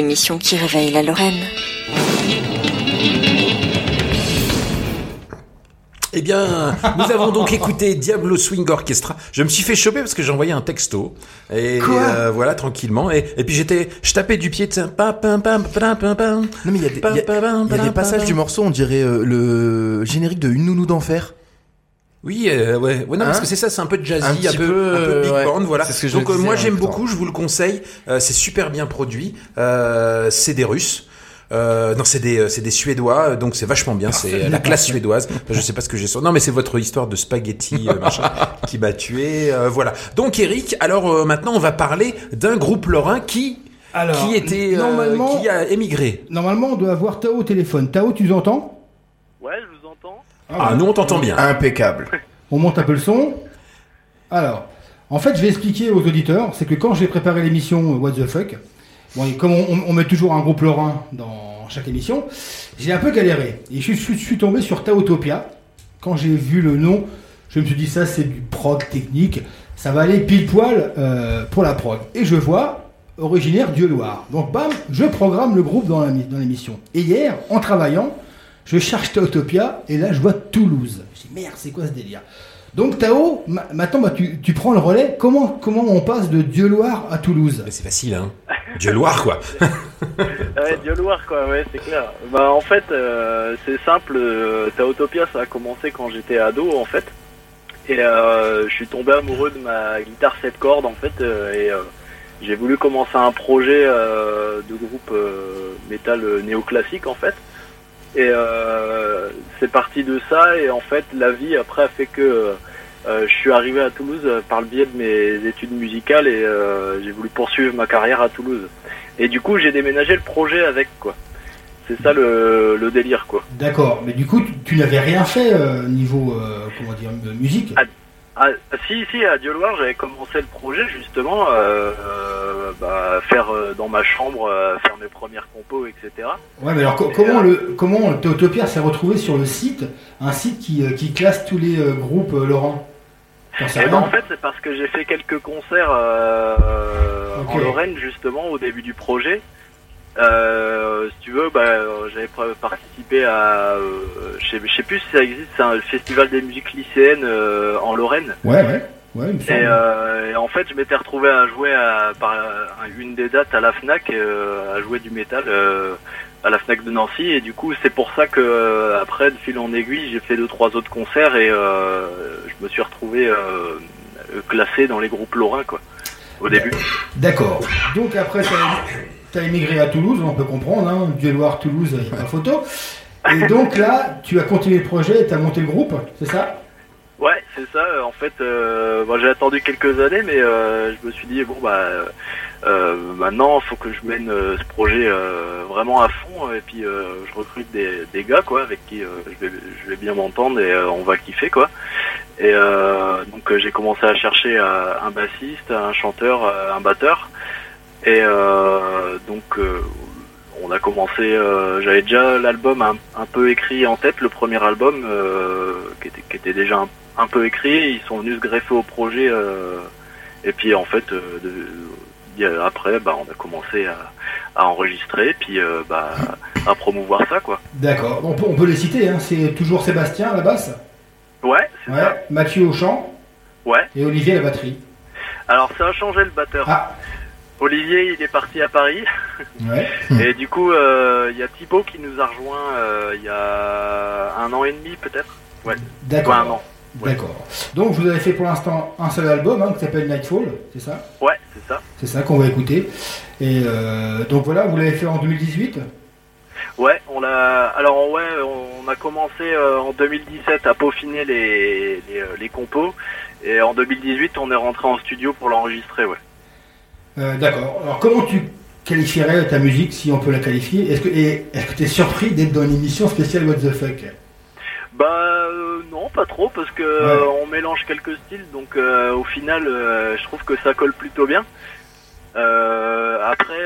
L'émission qui réveille la Lorraine. Eh bien, nous avons donc écouté Diablo Swing Orchestra. Je me suis fait choper parce que j'ai envoyé un texto. Et Quoi euh, voilà, tranquillement. Et, et puis j'étais, je tapais du pied. Non mais il y a des, il y a- il y a des passages du morceau, on dirait euh, le générique de Une nounou d'enfer. Oui, euh, ouais, ouais, non, Hein parce que c'est ça, c'est un peu jazzy, Un un, petit peu, peu, un peu big euh, ouais. band, voilà. C'est ce que je Donc euh, disais moi en j'aime beaucoup, je vous le conseille. Euh, c'est super bien produit. Euh, c'est des Russes. Euh, non, c'est des, euh, c'est des Suédois, euh, donc c'est vachement bien. C'est euh, la classe suédoise. Enfin, je sais pas ce que j'ai sur. Non, mais c'est votre histoire de spaghetti euh, machin, qui m'a tué. euh, voilà. Donc Eric, alors euh, maintenant on va parler d'un groupe lorrain qui Alors, qui était euh, normalement- qui a émigré. Normalement, on doit avoir Tao au téléphone. Tao, tu nous entends? Ouais, je vous Ah, nous on t'entend bien. Impeccable. On monte un peu le son. Alors, en fait, je vais expliquer aux auditeurs, c'est que quand j'ai préparé l'émission euh, What the Fuck, bon, et comme on, met toujours un groupe lorrain dans chaque émission, j'ai un peu galéré. Et je, suis- je suis tombé sur Taotopia. Quand j'ai vu le nom, je me suis dit ça c'est du prog technique, ça va aller pile poil euh, pour la prog. Et je vois originaire Dieu Loire. Donc bam, je programme le groupe dans l'émission. Et hier, en travaillant, je cherche Taotopia et là je vois Toulouse. Je dis merde, c'est quoi ce délire? Donc Tao, ma- maintenant bah, tu, tu prends le relais. Comment, comment on passe de Dieu Loire à Toulouse? C'est facile, hein. Dieu Loire, quoi. Ouais, Dieu Loire, quoi, ouais, c'est clair. Bah, en fait, euh, c'est simple. Euh, Taotopia, ça a commencé quand j'étais ado, en fait. Et euh, je suis tombé amoureux de ma guitare 7 cordes, en fait. euh, et euh, j'ai voulu commencer un projet euh, de groupe euh, métal néoclassique, en fait. Et euh, c'est parti de ça. Et en fait, la vie, après, a fait que euh, je suis arrivé à Toulouse euh, par le biais de mes études musicales et euh, j'ai voulu poursuivre ma carrière à Toulouse. Et du coup, j'ai déménagé le projet avec, quoi. C'est ça le, le délire, quoi. D'accord, mais du coup tu, tu n'avais rien fait euh, niveau euh, comment dire musique? Ah, si, si, à Dieu Loire, j'avais commencé le projet, justement, euh, euh, bah, faire euh, dans ma chambre, euh, faire mes premières compos, etc. Ouais, mais alors co- comment le comment Théotopia s'est retrouvé sur le site, un site qui, qui classe tous les groupes Laurent? Et ben, en fait, c'est parce que j'ai fait quelques concerts euh, en. Lorraine, justement, au début du projet. Euh, si tu veux, bah, j'avais participé à, euh, je sais, je sais plus si ça existe, c'est un festival des musiques lycéennes euh, en Lorraine. Ouais, ouais, ouais, me Et, euh, et en fait, je m'étais retrouvé à jouer à, par une des dates à la Fnac, euh, à jouer du métal euh, à la Fnac de Nancy. Et du coup, c'est pour ça que euh, après, de fil en aiguille, j'ai fait deux trois autres concerts et euh, je me suis retrouvé euh, classé dans les groupes lorrains, quoi, au début. D'accord. Donc après tu as émigré à Toulouse, on peut comprendre, hein, Dieu Loire Toulouse, il n'y a pas photo. Et donc là, tu as continué le projet et tu as monté le groupe, c'est ça? Ouais, c'est ça. En fait, euh, bon, j'ai attendu quelques années, mais euh, je me suis dit bon bah euh, maintenant, il faut que je mène ce projet vraiment à fond, et puis je recrute des, des gars quoi, avec qui je vais je vais bien m'entendre et on va kiffer quoi. Et donc j'ai commencé à chercher un bassiste, un chanteur, un batteur, et euh, donc euh, on a commencé, euh, j'avais déjà l'album un, un peu écrit en tête, le premier album qui, était, qui était déjà un, un peu écrit. Ils sont venus se greffer au projet et puis en fait, de- après, bah, on a commencé à, à enregistrer, puis bah, à promouvoir ça quoi. D'accord. On peut, on peut les citer, hein. c'est toujours Sébastien à la basse, Ouais, c'est ouais. ça. Mathieu au chant? Ouais. et Olivier à la batterie? Alors ça a changé le batteur. Ah. Olivier, il est parti à Paris. Ouais. Et du coup, euh, il y a Thibaut qui nous a rejoint euh, il y a un an et demi peut-être. Ouais. D'accord. Un an. Ouais. D'accord. Donc vous avez fait pour l'instant un seul album hein, qui s'appelle Nightfall, c'est ça? Ouais, c'est ça. C'est ça qu'on va écouter. Et euh, donc voilà, vous l'avez fait en 2018 Ouais, on l'a. Alors ouais, on a commencé en 2017 à peaufiner les, les, les compos et en 2018 on est rentré en studio pour l'enregistrer. Ouais. Euh, D'accord. Alors comment tu qualifierais ta musique, si on peut la qualifier? Est-ce que tu es surpris d'être dans une émission spéciale What the Fuck? Bah euh, non, pas trop parce que euh, on mélange quelques styles, donc au final, je trouve que ça colle plutôt bien. Après,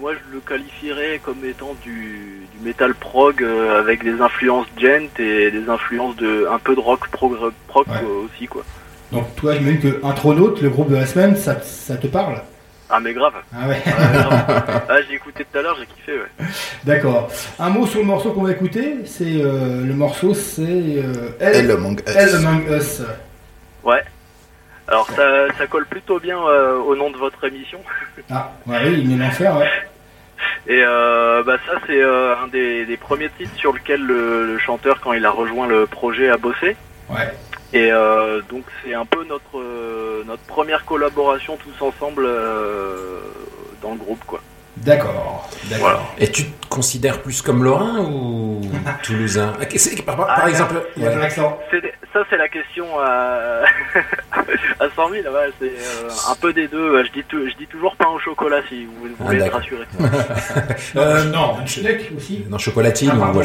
moi je le qualifierais comme étant du, du metal prog avec des influences gent et des influences de un peu de rock prog, prog Ouais. aussi quoi. Donc toi, j'imagine que Intronaute, le groupe de la semaine, ça, ça te parle? Ah mais grave. Ah ouais. grave. ah, j'ai écouté tout à l'heure, j'ai kiffé, ouais. D'accord. Un mot sur le morceau qu'on va écouter, c'est euh, le morceau, c'est euh, Elle Among Us. Elle Among Us. Ouais. Alors ça, ça colle plutôt bien euh, au nom de votre émission. Ah, ouais, oui, il est l'enfer, ouais. Et euh, bah ça c'est euh, un des, des premiers titres sur lequel le, le chanteur quand il a rejoint le projet a bossé. Ouais. Et euh, donc c'est un peu notre euh, notre première collaboration tous ensemble euh, dans le groupe quoi. D'accord. Voilà. Et tu te considères plus comme Lorrain ou Toulousain? Par, Ah, exemple, Il y a ouais. accent. Des- ça c'est la question à, à 100 000. Ouais, c'est euh, un peu des deux. Je dis tou- je dis toujours pain au chocolat si vous, vous Ah, voulez être rassuré. Euh, non, un steak aussi. Non, chocolatine Ah, ou.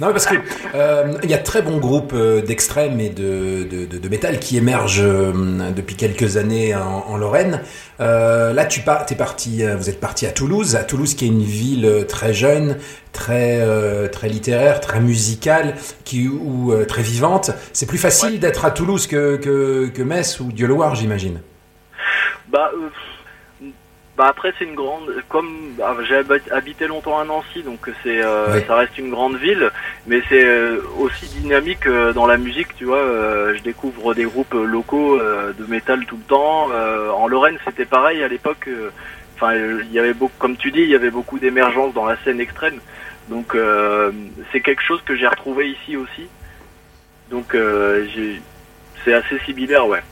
Non, parce que euh, y a de très bons groupes euh, d'extrême et de, de, de, de métal qui émergent depuis quelques années en, en Lorraine. Euh, là, tu t'es parti, vous êtes parti à Toulouse, à Toulouse qui est une ville euh, très jeune, très euh, très littéraire, très musicale, qui ou euh, très vivante. C'est plus facile d'être à Toulouse que, que que Metz ou Dieu-le-Loir, j'imagine. Bah, euh, bah après c'est une grande, comme bah, j'ai hab- habité longtemps à Nancy, donc c'est ça reste une grande ville, mais c'est aussi dynamique dans la musique, tu vois. je découvre des groupes locaux de métal tout le temps. En Lorraine c'était pareil à l'époque. Il y avait beaucoup, comme tu dis, il y avait beaucoup d'émergence dans la scène extrême. Donc euh, c'est quelque chose que j'ai retrouvé ici aussi. Donc euh, c'est assez similaire, ouais.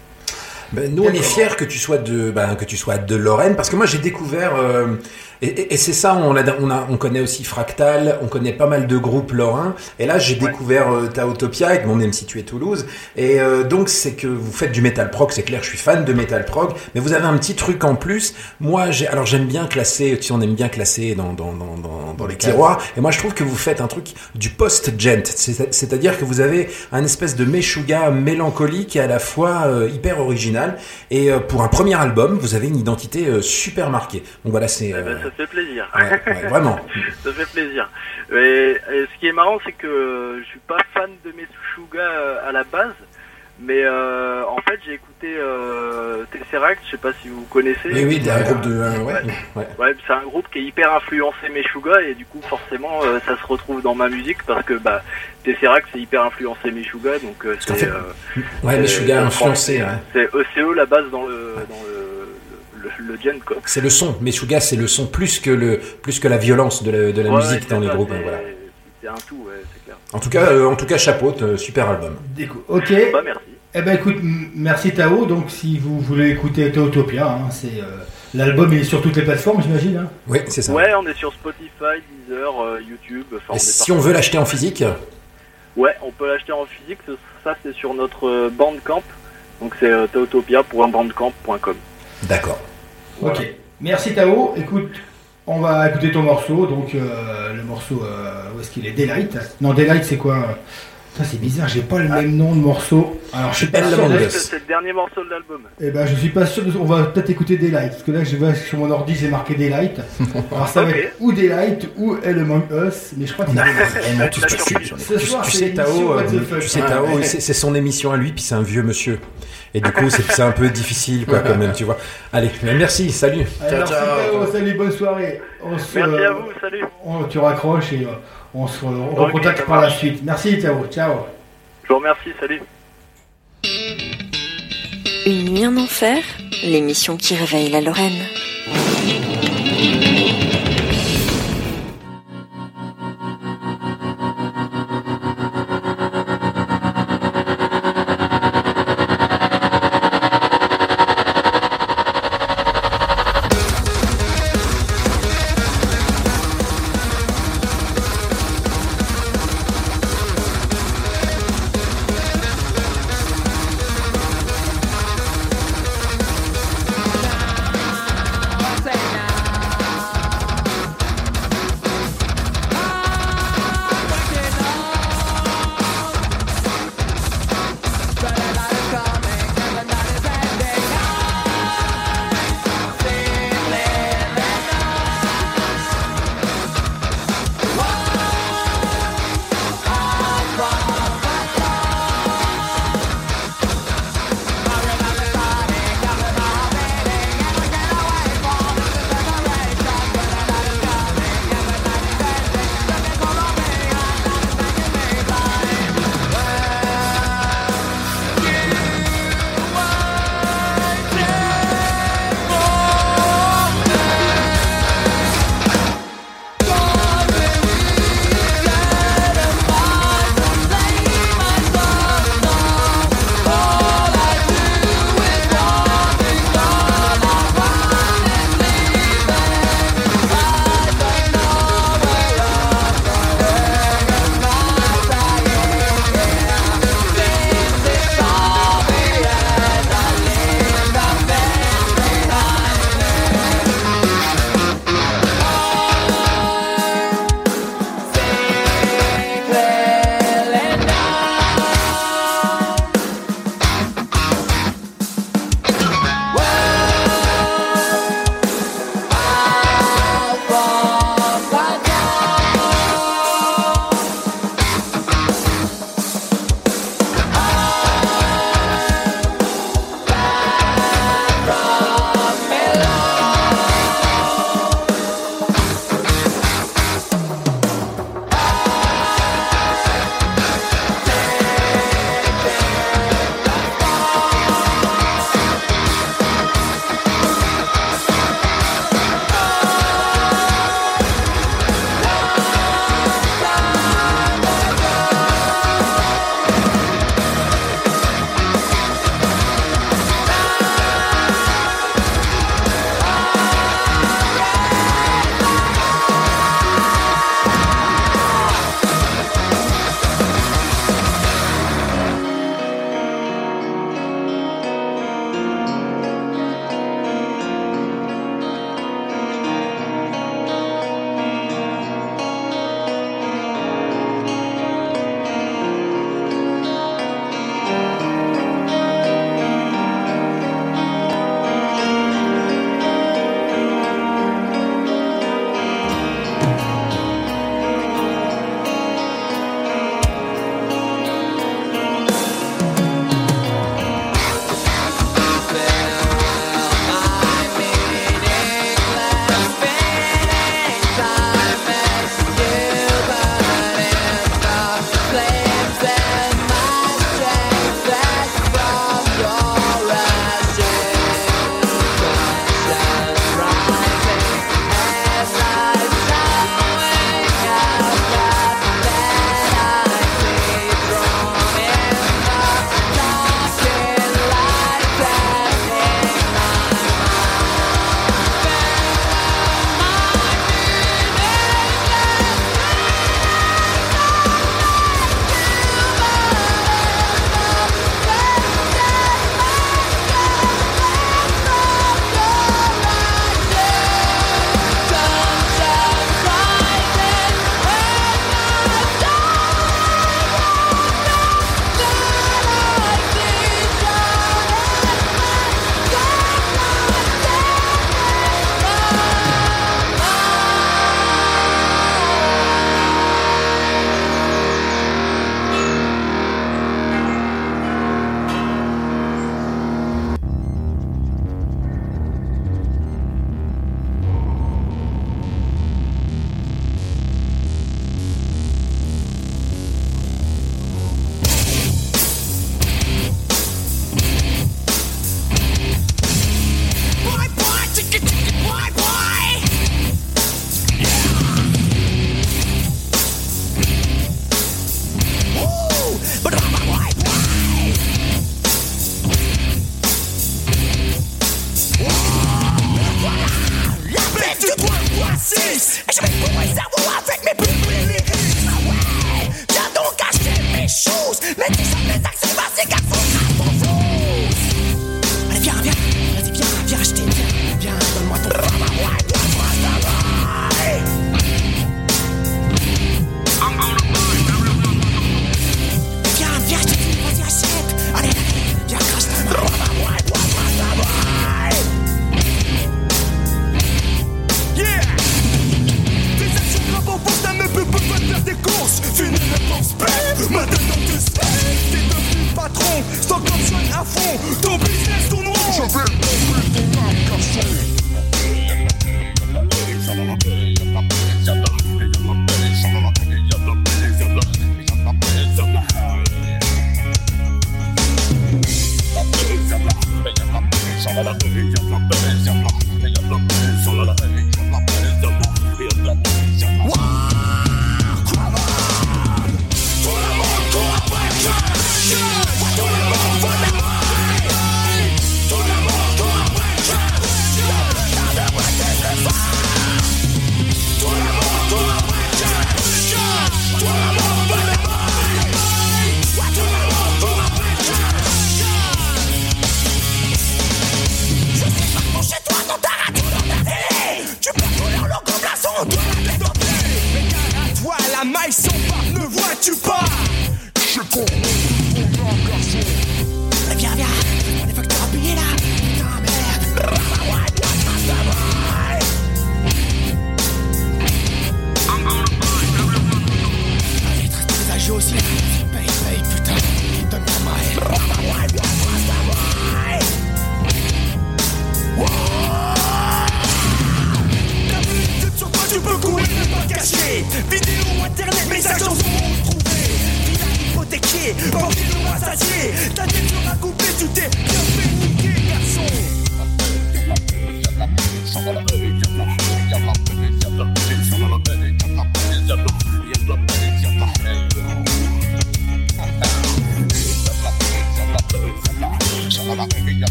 Ben, nous, on est fiers que tu sois de, ben, que tu sois de Lorraine, parce que moi, j'ai découvert, euh, et, et- et c'est ça, on, a, on, a, on connaît aussi Fractal, on connaît pas mal de groupes lorrains, et là, j'ai découvert euh, Taotopia, avec mon même situé Toulouse, et euh, donc, c'est que vous faites du metal prog, c'est clair, je suis fan de metal prog, mais vous avez un petit truc en plus. Moi, j'ai, alors j'aime bien classer, tu sais, on aime bien classer dans, dans, dans, dans, dans les tiroirs, et moi, je trouve que vous faites un truc du post-gent, c'est- c'est-à-dire que vous avez un espèce de meshuga mélancolique et à la fois euh, hyper original. Et euh, pour un premier album, vous avez une identité euh, super marquée. Donc voilà, c'est Eh ben, euh, ça fait plaisir. ouais, ouais, vraiment. ça fait plaisir. Et, et ce qui est marrant, c'est que je suis pas fan de Meshuga euh, à la base, mais euh, en fait j'ai écouté euh, Tesseract, je sais pas si vous connaissez. Oui, oui, un groupe de, euh, ouais, Ouais. c'est un groupe qui est hyper influencé Meshuga et du coup forcément euh, ça se retrouve dans ma musique parce que bah Tesseract c'est hyper influencé Meshuga donc c'est ouais, c'est- Meshuga influencé, ouais. C'est c'est eux la base dans le dans le, le, le gen quoi. C'est le son. Meshuga, c'est le son plus que le plus que la violence de la, de la Ouais, musique dans les groupes. c'est- hein, voilà. C'est un tout, ouais, c'est clair. En tout cas, euh, en tout cas, chapeau, euh, super album. Ok. Bah merci. Eh ben écoute, merci Tao. Donc si vous voulez écouter Taotopia, hein, c'est euh, l'album est sur toutes les plateformes, j'imagine. hein. Oui, c'est ça. Ouais, on est sur Spotify, Deezer, euh, YouTube. On si on veut l'acheter en physique, Ouais, on peut l'acheter en physique. Ça, c'est sur notre Bandcamp. Donc c'est euh, tautopia.bandcamp.com. d'accord. Ok. Merci Tao. Écoute, on va écouter ton morceau. Donc euh, le morceau, euh, où est-ce qu'il est? Daylight. Non, Daylight c'est quoi? Ça c'est bizarre, j'ai pas le même nom de morceau. Alors je suis pas Elle sûr. Among de- Us. C'est le dernier morceau de l'album. Eh ben je suis pas sûr. de- On va peut-être écouter Daylight parce que là je vois sur mon ordi c'est marqué Daylight. Alors ça va être ou Daylight ou Elle Among Us, mais je crois que c'est tous dessus. Ce Tu, soir, tu c'est Tao, euh, tu sais, Tao, c'est son émission à lui, puis c'est un vieux monsieur. Et du coup, c'est un peu difficile, quoi, quand même, tu vois. Allez, mais merci, salut. Allez, merci Tao, salut, bonne soirée. On se, Merci euh, à vous, salut. on- tu raccroches et euh, on se recontacte par la suite. Merci Tao, ciao. Je vous remercie, salut. Une nuit en enfer, l'émission qui réveille la Lorraine.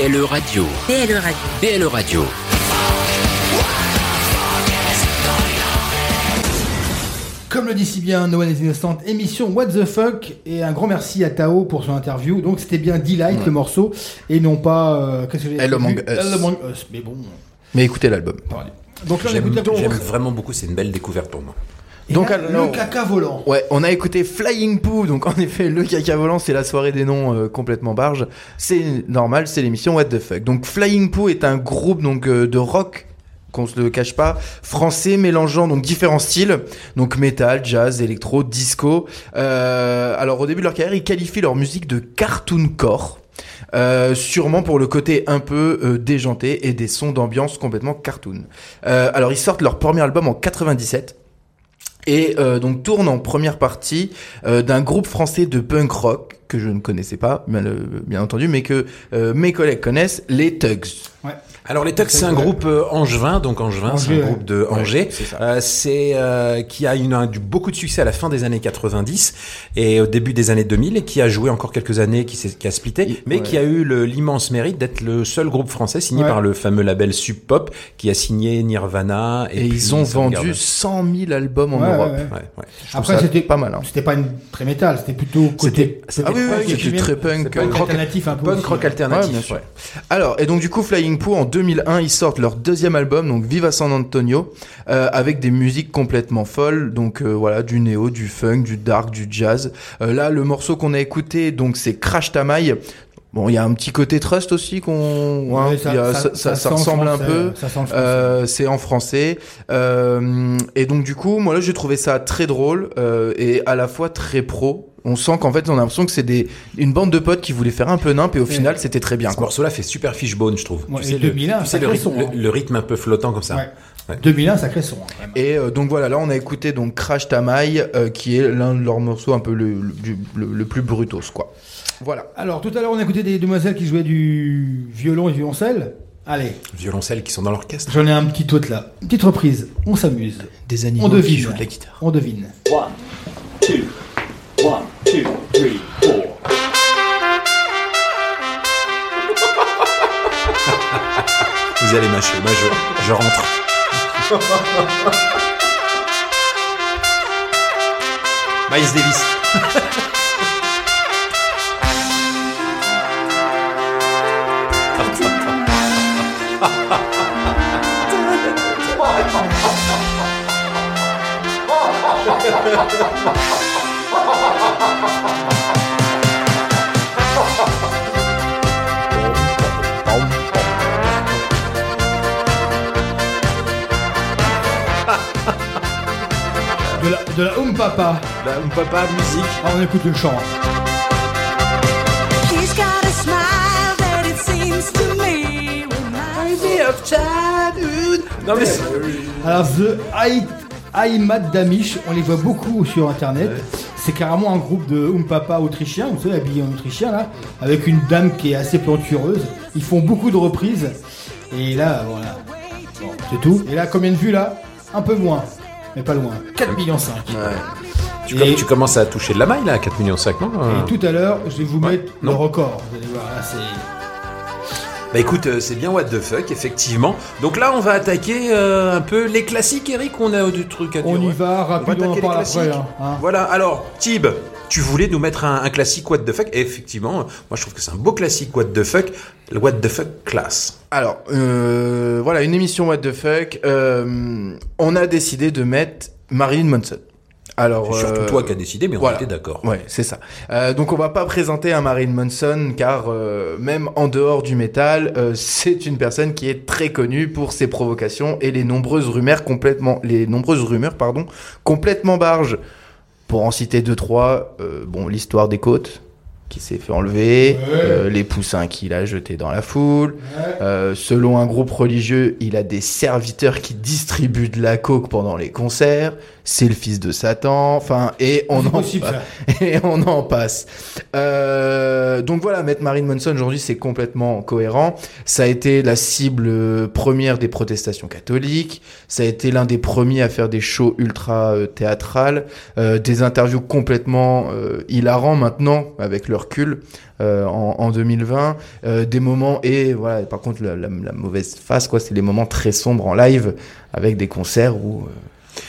BLE Radio. BLE Radio. BLE Radio. Comme le dit si bien Noël is Innocent, émission What the Fuck, et un grand merci à Tao pour son interview. Donc c'était bien Delight Ouais. le morceau, et non pas. euh, Qu'est-ce que j'ai Hell Among Us. Hell Among Us, mais bon. Mais écoutez l'album. Donc là on écoute la j'aime vraiment beaucoup, c'est une belle découverte pour moi. Et Donc, là, alors- le caca volant. Ouais, on a écouté Flying Poo, donc en effet, le caca volant, c'est la soirée des noms euh, complètement barge. C'est normal, c'est l'émission What the Fuck. Donc Flying Poo est un groupe donc euh, de rock qu'on se le cache pas, français mélangeant donc différents styles, donc métal, jazz, électro, disco. Euh, alors au début de leur carrière, ils qualifient leur musique de cartooncore. Euh, sûrement pour le côté un peu euh, déjanté et des sons d'ambiance complètement cartoon. Euh, alors ils sortent leur premier album en 97 et euh, donc tourne en première partie euh, d'un groupe français de punk rock que je ne connaissais pas, bien, euh, entendu, mais que euh, mes collègues connaissent, les Tugs. Alors les Tugs, c'est un groupe euh, angevin, donc angevin, c'est un ouais. groupe de Ouais, Angers. c'est ça. Euh, c'est euh, qui a du, beaucoup de succès à la fin des années 90 et au début des années 2000 et qui a joué encore quelques années, qui, s'est- qui a splitté, mais ouais. qui a eu l'immense mérite d'être le seul groupe français signé Ouais. par le fameux label Sub Pop qui a signé Nirvana et, Et, puis ils ont vendu Soundgarden. 100 000 albums en Ouais, Europe. ouais, ouais. Ouais, ouais. Après c'était pas mal. Hein. C'était pas une très métal, c'était plutôt côté. C'était- Ah oui, oui, très punk. punk rock- alternatif un peu. Punk aussi, rock ouais. alternatif. Ouais, bien sûr. ouais. Alors, et donc du coup, Flying Poo, en 2001, ils sortent leur deuxième album, donc Viva San Antonio, euh, avec des musiques complètement folles, donc euh, voilà, du néo, du funk, du dark, du jazz. Euh, là, le morceau qu'on a écouté, donc c'est Crash Ta Maille. Bon, il y a un petit côté trust aussi qu'on, hein, Ouais, ça- ça- ça, ça- ça ça sent ressemble un peu. ça sent le français. Euh, c'est en français. Euh, et donc du coup, moi là, j'ai trouvé ça très drôle euh, et à la fois très pro. On sent qu'en fait, on a l'impression que c'est des une bande de potes qui voulaient faire un peu nimp et au final, c'était très bien. Ce morceau-là fait super fishbone, je trouve. Ouais, tu sais, le, 2001, tu sais, le, rythme, son, hein. le- le rythme un peu flottant comme ça. Ouais. Ouais. 2001, sacré son. hein, quand même. Et euh, donc voilà, là, on a écouté donc Crash Tamai, euh, qui est l'un de leurs morceaux un peu le, le, le, le plus brutos, quoi. Voilà. Alors, tout à l'heure, on a écouté des demoiselles qui jouaient du violon et du violoncelle. Allez, Violoncelles qui sont dans l'orchestre. j'en ai un petit autre là. Une petite reprise. On s'amuse. Des On animaux devine. qui jouent de la guitare. On devine. One, two, one, two, three, four. Vous allez mâcher. Moi, je, je rentre. Miles Davis. De la, de la Oum Papa. La Oum Papa, musique. Ah, on écoute le chant. He's got a smile that it seems to me of childhood. Non mais c'est- Alors, The I- Aïmad Damish, on les voit beaucoup sur internet. C'est carrément un groupe de Oum Papa autrichien, vous savez, habillé en autrichien là, avec une dame qui est assez plantureuse. Ils font beaucoup de reprises. Et là, voilà. Bon, c'est tout. Et là, combien de vues là? Un peu moins, mais pas loin. 4 millions 5. tu, com- tu commences à toucher de la maille là, à 4 millions 5, non? Et tout à l'heure, je vais vous mettre le record. Vous allez voir, là, c'est. Bah écoute, euh, c'est bien what the fuck, effectivement. Donc là, on va attaquer euh, un peu les classiques, Eric. On a du truc à dire. On y va rapidement, on attaquer les parle après. hein, hein. Voilà, alors, Tib, tu voulais nous mettre un, un classique What the fuck. Et effectivement, moi je trouve que c'est un beau classique What the fuck, le What the fuck class. Alors, euh, voilà, une émission What the fuck. euh, on a décidé de mettre Marilyn Manson. Alors, C'est surtout euh, toi qui as décidé, mais on était d'accord. Ouais, c'est ça. Euh, donc on va pas présenter un Marilyn Manson car euh, même en dehors du métal, euh, c'est une personne qui est très connue pour ses provocations et les nombreuses rumeurs complètement, les nombreuses rumeurs pardon, complètement barges. Pour en citer deux trois, euh, bon l'histoire des côtes qui s'est fait enlever, euh, les poussins qu'il a jetés dans la foule. Euh, selon un groupe religieux, il a des serviteurs qui distribuent de la coke pendant les concerts. C'est le fils de Satan. Enfin, et on en possible, et on en passe. Euh, donc voilà, mettre Marine Manson aujourd'hui, c'est complètement cohérent. Ça a été la cible euh, première des protestations catholiques. Ça a été l'un des premiers à faire des shows ultra euh, théâtrales, euh, des interviews complètement euh, hilarants maintenant avec le recul. euh, en, en 2020, euh, des moments et voilà. Par contre, la, la- la mauvaise face, quoi, c'est les moments très sombres en live avec des concerts où euh,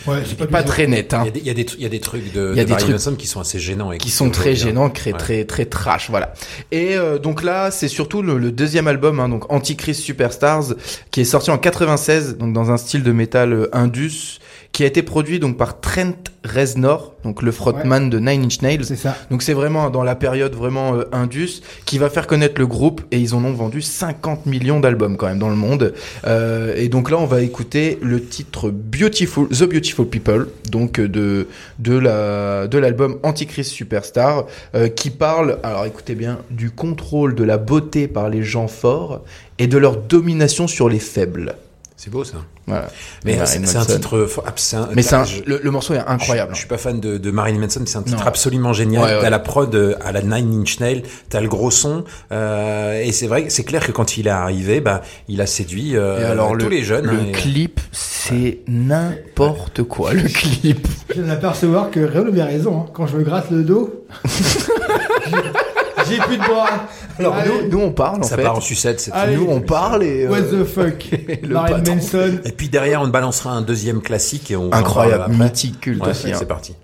Ouais, c'est pas, pas très net. Hein Il y, a des, il y a trucs de, Il y a de des trucs qui sont assez gênants. et qui sont très gênants, très, très, très trash, voilà. Et euh, donc là, c'est surtout le, le deuxième album, hein, donc Antichrist Superstars, qui est sorti en 96, donc dans un style de métal euh, indus, qui a été produit donc par Trent Reznor, donc le frontman de Nine Inch Nails. C'est ça. Donc c'est vraiment dans la période vraiment euh, indus qui va faire connaître le groupe et ils en ont vendu 50 millions d'albums quand même dans le monde. Euh, et donc là on va écouter le titre Beautiful The Beautiful People donc euh, de de la de l'album Antichrist Superstar euh, qui parle alors écoutez bien du contrôle de la beauté par les gens forts et de leur domination sur les faibles. C'est beau ça. Voilà. Mais Marilyn c'est un titre. un- Mais c'est un- je- le, le morceau est incroyable. Je, je suis pas fan de, de Marilyn Manson, mais c'est un titre Non. absolument génial. Ouais, ouais. T'as la prod euh, à la Nine Inch Nail, t'as le gros son, euh, et c'est vrai, c'est clair que quand il est arrivé, bah, il a séduit euh, alors tous le, les jeunes. le hein, et- clip, c'est n'importe quoi. Le clip. Je viens d'apercevoir que Réo avait raison. hein. Quand je me gratte le dos, j'ai plus de bras. Alors nous, nous on parle en ça fait. part en sucette. Allez. Nous on parle et What euh, the fuck le Marilyn patron. Manson. Et puis derrière, on balancera un deuxième classique et on. Incroyable, mythique, culte Ouais, aussi, hein. C'est parti.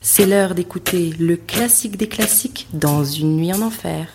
C'est l'heure d'écouter le classique des classiques dans une nuit en enfer.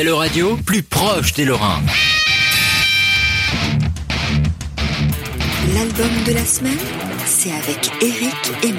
BLE Radio, plus proche des Lorrains. L'album de la semaine, c'est avec Eric et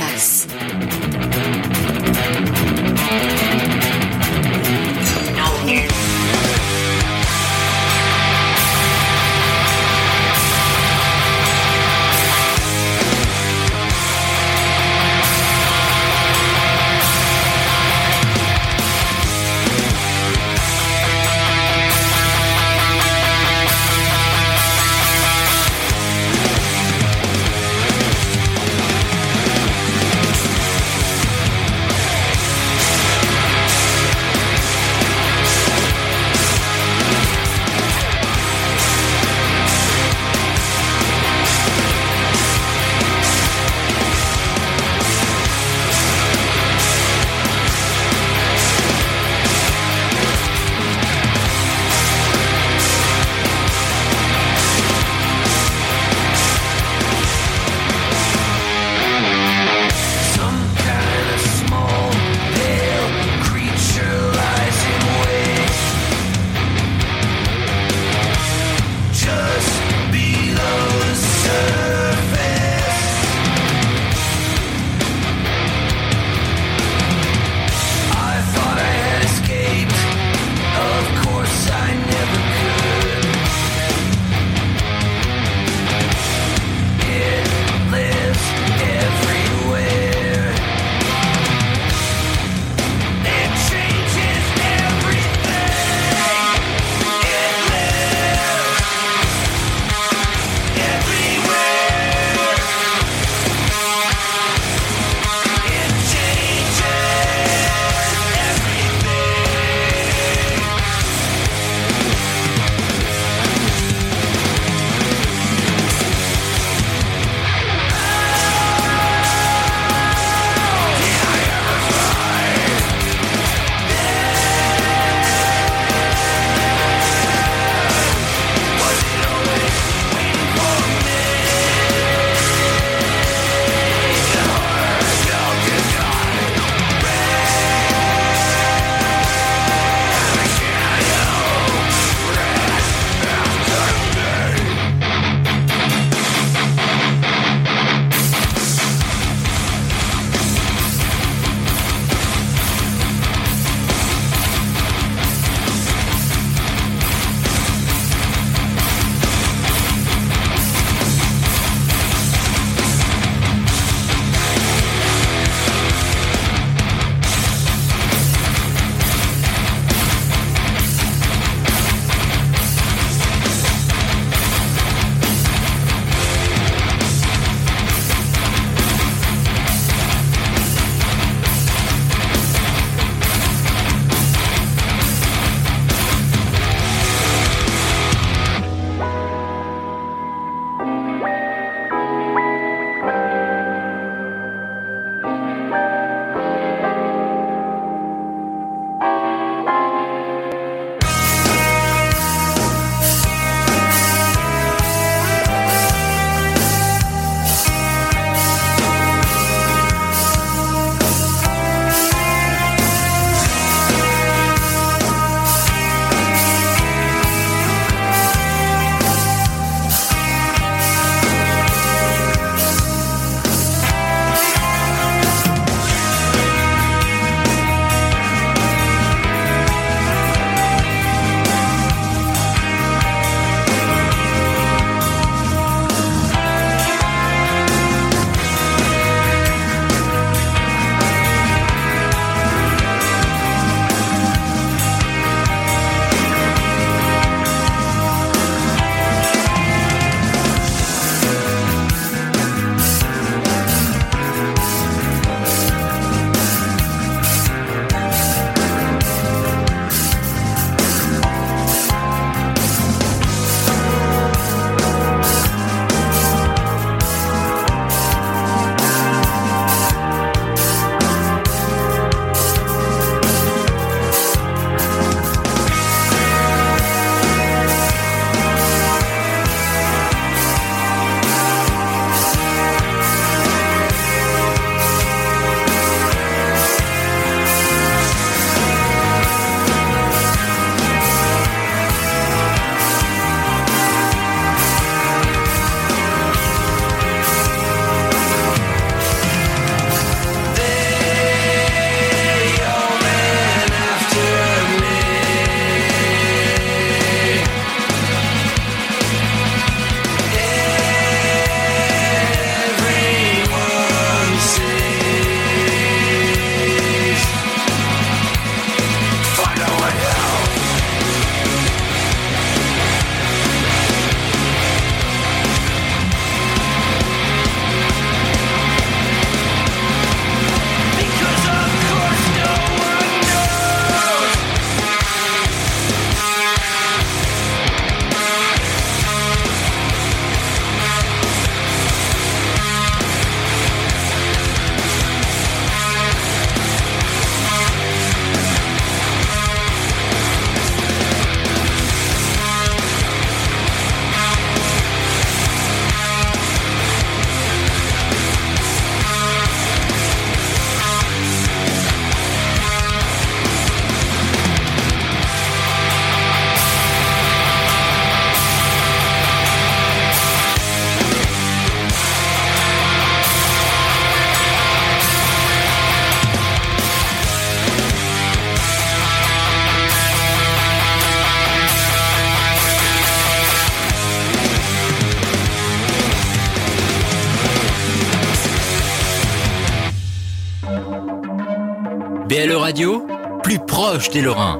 plus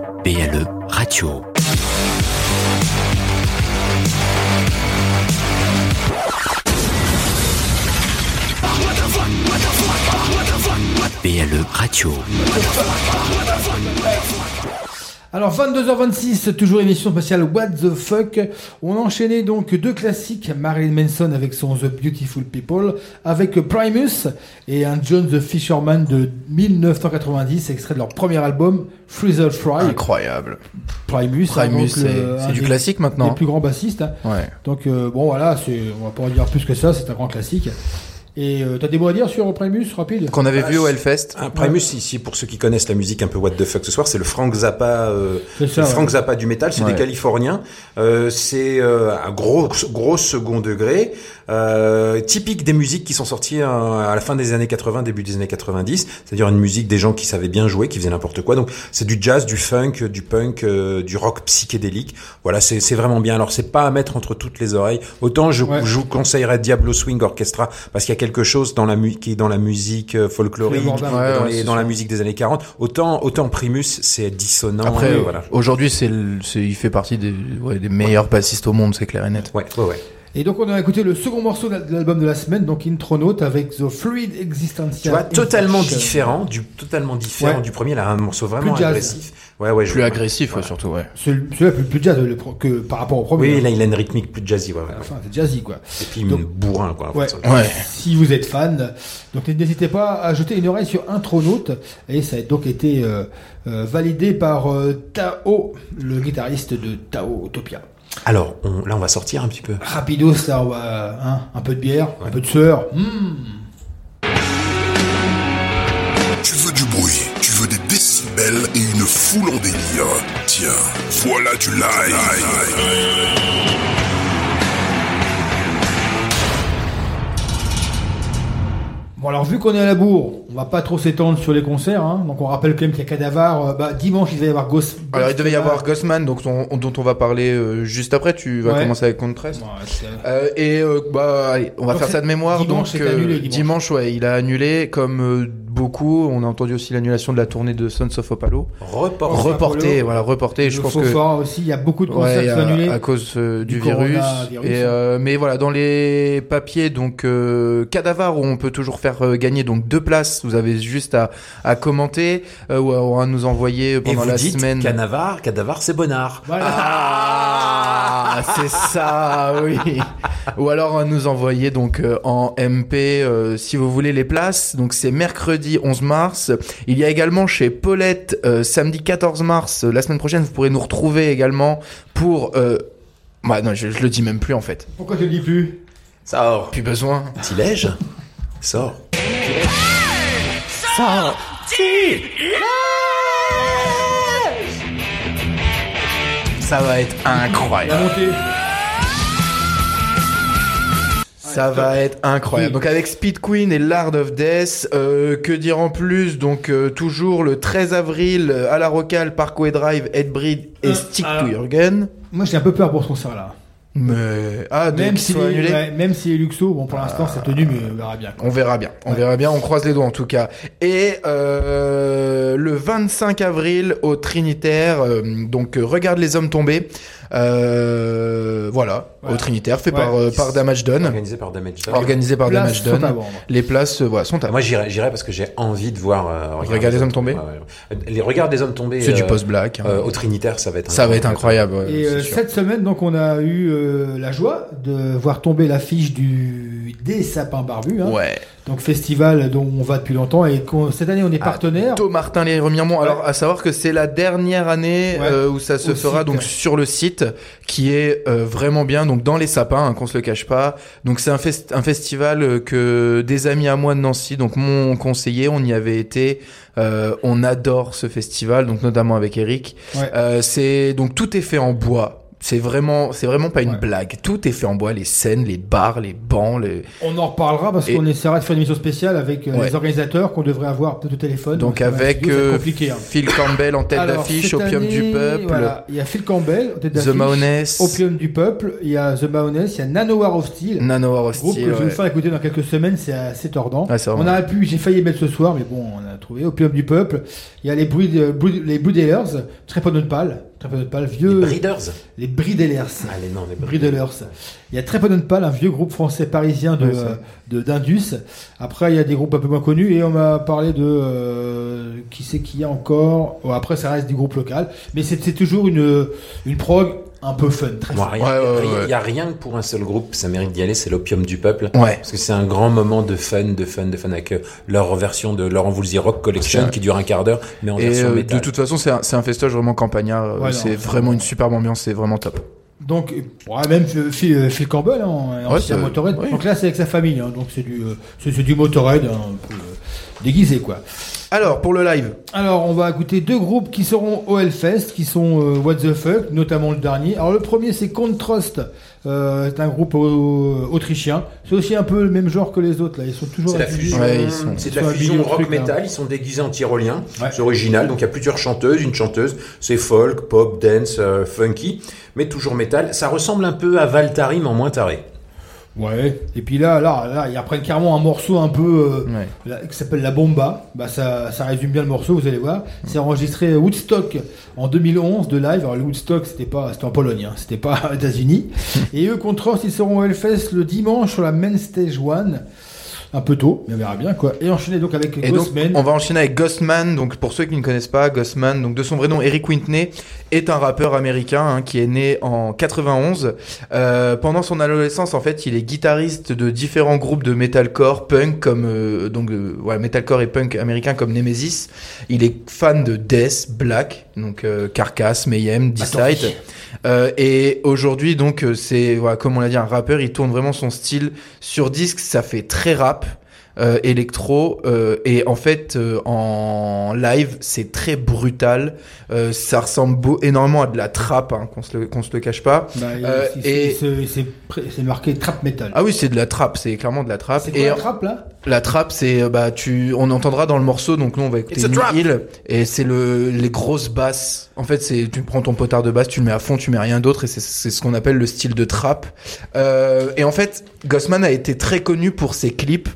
22h26, toujours émission spéciale What the fuck. On a enchaîné donc deux classiques, Marilyn Manson avec son The Beautiful People, avec Primus et un John the Fisherman de 1990, extrait de leur premier album Frizzle Fry. Incroyable. Primus, hein, Primus, c'est un du classique maintenant. Des plus grands bassistes. hein. Ouais. Donc euh, bon voilà, on va pas en dire plus que ça, c'est un grand classique. Et euh, t'as des mots à dire sur Primus rapide? Qu'on avait vu au Hellfest. Un Primus, ici, pour ceux qui connaissent la musique un peu what the fuck ce soir, c'est le Frank Zappa, euh, ça, le Frank ouais. Zappa du métal, c'est Ouais. des Californiens. Euh, c'est euh, un gros, gros second degré, euh, typique des musiques qui sont sorties euh, à la fin des années 80, début des années 90. C'est-à-dire une musique des gens qui savaient bien jouer, qui faisaient n'importe quoi. Donc c'est du jazz, du funk, du punk, euh, du rock psychédélique. Voilà, c'est vraiment bien. Alors c'est pas à mettre entre toutes les oreilles. Autant je, Ouais. je vous conseillerais Diablo Swing Orchestra parce qu'il y a quelque chose dans la mu- qui est dans la musique folklorique, dans, les- la musique des années 40. Autant autant Primus c'est dissonant. Après, voilà. aujourd'hui, c'est, il fait partie des, ouais, des meilleurs bassistes au monde, c'est clair et net. Ouais, ouais, ouais. Et donc on a écouté le second morceau de l'album de la semaine, donc Intronaut avec The Fluid Existential. Tu vois, totalement Infection. différent, du totalement différent Ouais. du premier. Là, un morceau vraiment Plus agressif. Ouais, ouais. je Plus vois. agressif, Voilà. surtout, ouais. Celui- Celui-là plus, plus jazz le pro- que par rapport au premier. Oui, hein. là, il a une rythmique plus jazzy, ouais, ouais. Enfin, c'est jazzy quoi. Et puis Donc- bourrin, quoi. Ouais. Ouais. Si vous êtes fan, donc n'hésitez pas à jeter une oreille sur Intronaute et ça a donc été euh, euh, validé par euh, Tao, le guitariste de Tao Utopia. Alors, on- là, on va sortir un petit peu. Rapidos, là, on va, hein, un peu de bière, un peu de sueur. Hmm. Tu veux du bruit, tu veux des décibels et une foule en délire. Tiens, voilà du live. Bon alors vu qu'on est à la bourre, on va pas trop s'étendre sur les concerts, hein. donc on rappelle quand même qu'il y a Cadavar, euh, bah, dimanche il va y avoir Ghost. Alors, il devait y avoir Ghostman, donc, on- dont on va parler euh, juste après. Tu vas Ouais. commencer avec Contrast. Ouais, Euh, et euh, bah, allez, on va Donc faire ça de mémoire. dimanche, donc annulé, dimanche. ouais, il a annulé comme euh, beaucoup. On a entendu aussi l'annulation de la tournée de Sons of Opalo. Report. Reporté, Apollo. voilà, reporté. Je pense que fort aussi, il y a beaucoup de concerts Ouais, annulés. à cause euh, du, Du virus. Et, euh, mais voilà, dans les papiers, donc euh, Cadavar où on peut toujours faire euh, gagner donc deux places. Vous avez juste à, à commenter euh, ou à, à nous envoyer Et pendant vous la dites semaine. Canavar, Cadavar, c'est Bonnard. Voilà. Ah, c'est ça, oui. Ou alors à nous envoyer donc euh, en MP euh, si vous voulez les places. Donc c'est mercredi 11 mars. Il y a également chez Paulette euh, samedi 14 mars. Euh, La semaine prochaine, vous pourrez nous retrouver également pour. Euh... Bah non, je, je le dis même plus en fait. Pourquoi tu le dis plus? Sors. Plus besoin. Tilège. Sors. Ça va être incroyable. La montée. Ça va être incroyable. Donc avec Speed Queen et Lard of Death, euh, que dire en plus? Donc euh, toujours le 13 avril euh, à la Rocale, Parkway Drive, Headbreed et Stick to Your Gun. Moi j'ai un peu peur pour ce concert là. Mais ah, Même si, annulé. ouais, même si Luxo, bon pour l'instant c'est tenu, mais on verra bien. On verra bien, on verra bien, on croise les doigts en tout cas. Et euh, le 25 avril au Trinitaire, euh, donc euh, regarde les hommes tomber. Euh, voilà, Ouais. au Trinitaire, fait Ouais. par, euh, par Damage Done. Organisé par Damage Done. Organisé par Places Damage sont Done. Les places euh, voilà, sont à Moi, j'irai, j'irai parce que j'ai envie de voir. euh, Regarde les hommes ouais. Les regards des hommes tombés. C'est du post-black. hein. euh, au Trinitaire, ça va être. Ça va être incroyable. ouais, Et euh, cette semaine, donc, on a eu euh, la joie de voir tomber l'affiche du des sapins barbus. Hein. Ouais. Donc festival dont on va depuis longtemps et qu'on- cette année on est partenaire. Tôt Martin les Remiremont. Alors à savoir que c'est la dernière année Ouais. euh, où ça se Au fera site. donc sur le site qui est euh, vraiment bien donc dans les sapins hein, qu'on se le cache pas. Donc c'est un, fest- un festival euh, que des amis à moi de Nancy donc m'ont conseillé. On y avait été. Euh, on adore ce festival donc notamment avec Eric. Ouais. Euh, c'est donc tout est fait en bois. C'est vraiment, c'est vraiment pas une blague. Tout est fait en bois, les scènes, les bars, les bancs, les. On en reparlera parce Et- qu'on essaiera de faire une émission spéciale avec euh, Ouais. les organisateurs qu'on devrait avoir peut-être au téléphone. Donc avec euh, hein. Phil Campbell en tête d'affiche, Opium du peuple. voilà, il y a Phil Campbell, en tête The d'affiche, Maoness. Opium du peuple, il y a The Maoness, il y a Nanowar of Steel. Nanowar of Groupe Steel, que je vais vous faire écouter dans quelques semaines, c'est assez tordant. C'est on aurait pu, j'ai failli mettre ce soir, mais bon, on a trouvé Opium du peuple. Il y a les Bruit, de- Bruit- les Brudelers, Trepononpal, Trepononpal, vieux. Les Breeders Les Bridelers. Ah, les noms, les Bridelers. Il y a Trepononpal, un vieux groupe français parisien de, Ouais, euh, de d'Indus. Après, il y a des groupes un peu moins connus et on m'a parlé de euh, qui c'est qu'il y a encore. Bon, après, ça reste du groupe local, mais c'est c'est toujours une une prog un peu fun, très fun. rien, Il y a rien que pour un seul groupe, ça mérite d'y aller, c'est l'opium du peuple. Ouais. Parce que c'est un grand moment de fun, de fun, de fun avec euh, leur version de Laurent Voulzy Rock Collection qui dure un quart d'heure, mais en Et version euh, de toute façon, c'est un, c'est un festoche vraiment campagnard. euh, c'est vraiment une superbe ambiance, c'est vraiment top. Donc, ouais, même Phil, Phil Campbell, hein, en Ouais, ancien c'est- Motorhead. oui. Donc là, c'est avec sa famille, hein, donc c'est du, euh, c'est du Motorhead hein, un peu euh, déguisé, quoi. Alors, pour le live. Alors, on va écouter deux groupes qui seront au Hellfest, qui sont euh, What the Fuck, notamment le dernier. Alors, le premier, c'est Contrast. Euh, c'est un groupe euh, autrichien. C'est aussi un peu le même genre que les autres, là. Ils sont toujours C'est la fusion, Ouais, ils sont- c'est la fusion habillés au rock truc, là. metal. Ils sont déguisés en tyrolien. C'est original. Donc il y a plusieurs chanteuses, une chanteuse. C'est folk, pop, dance, euh, funky, mais toujours métal. Ça ressemble un peu à Valtari, mais en moins taré. Ouais. Et puis là, là, là, ils reprennent carrément un morceau un peu euh, là, qui s'appelle La Bomba. Bah ça, ça résume bien le morceau, vous allez voir. C'est enregistré Woodstock en 2011 de live. Alors le Woodstock, c'était pas, c'était en Pologne, hein, c'était pas aux États-Unis. Et eux, Contrast, ils seront au Hellfest le dimanche sur la Main Stage One. Un peu tôt, mais on verra bien quoi. Et enchaîner donc avec Et donc, Ghostman. on va enchaîner avec Ghostman. Donc, pour ceux qui ne connaissent pas, Ghostman, donc de son vrai nom, Eric Whitney, est un rappeur américain hein, qui est né en 91. Euh, pendant son adolescence, en fait, il est guitariste de différents groupes de metalcore, punk comme euh, donc euh, ouais, metalcore et punk américain comme Nemesis. Il est fan de death, black, donc euh, Carcass, Mayhem, Decide. Euh, et aujourd'hui, donc, euh, c'est, voilà, comme on l'a dit, un rappeur, il tourne vraiment son style sur disque, ça fait très rap. Euh, électro euh, et en fait euh, en live c'est très brutal Euh, ça ressemble beau, énormément à de la trappe hein, qu'on se le qu'on se le cache pas Bah, il- Euh, il- et il se- c'est marqué trap metal. ah oui c'est de la trappe c'est clairement de la quoi et la trappe là? La trappe, c'est euh, bah tu, on entendra dans le morceau. Donc nous on va écouter It's a New trap. Hill et c'est le les grosses basses. En fait, c'est tu prends ton potard de basse, tu le mets à fond, tu mets rien d'autre et c'est c'est ce qu'on appelle le style de trap. Euh, et en fait, Gossman a été très connu pour ses clips.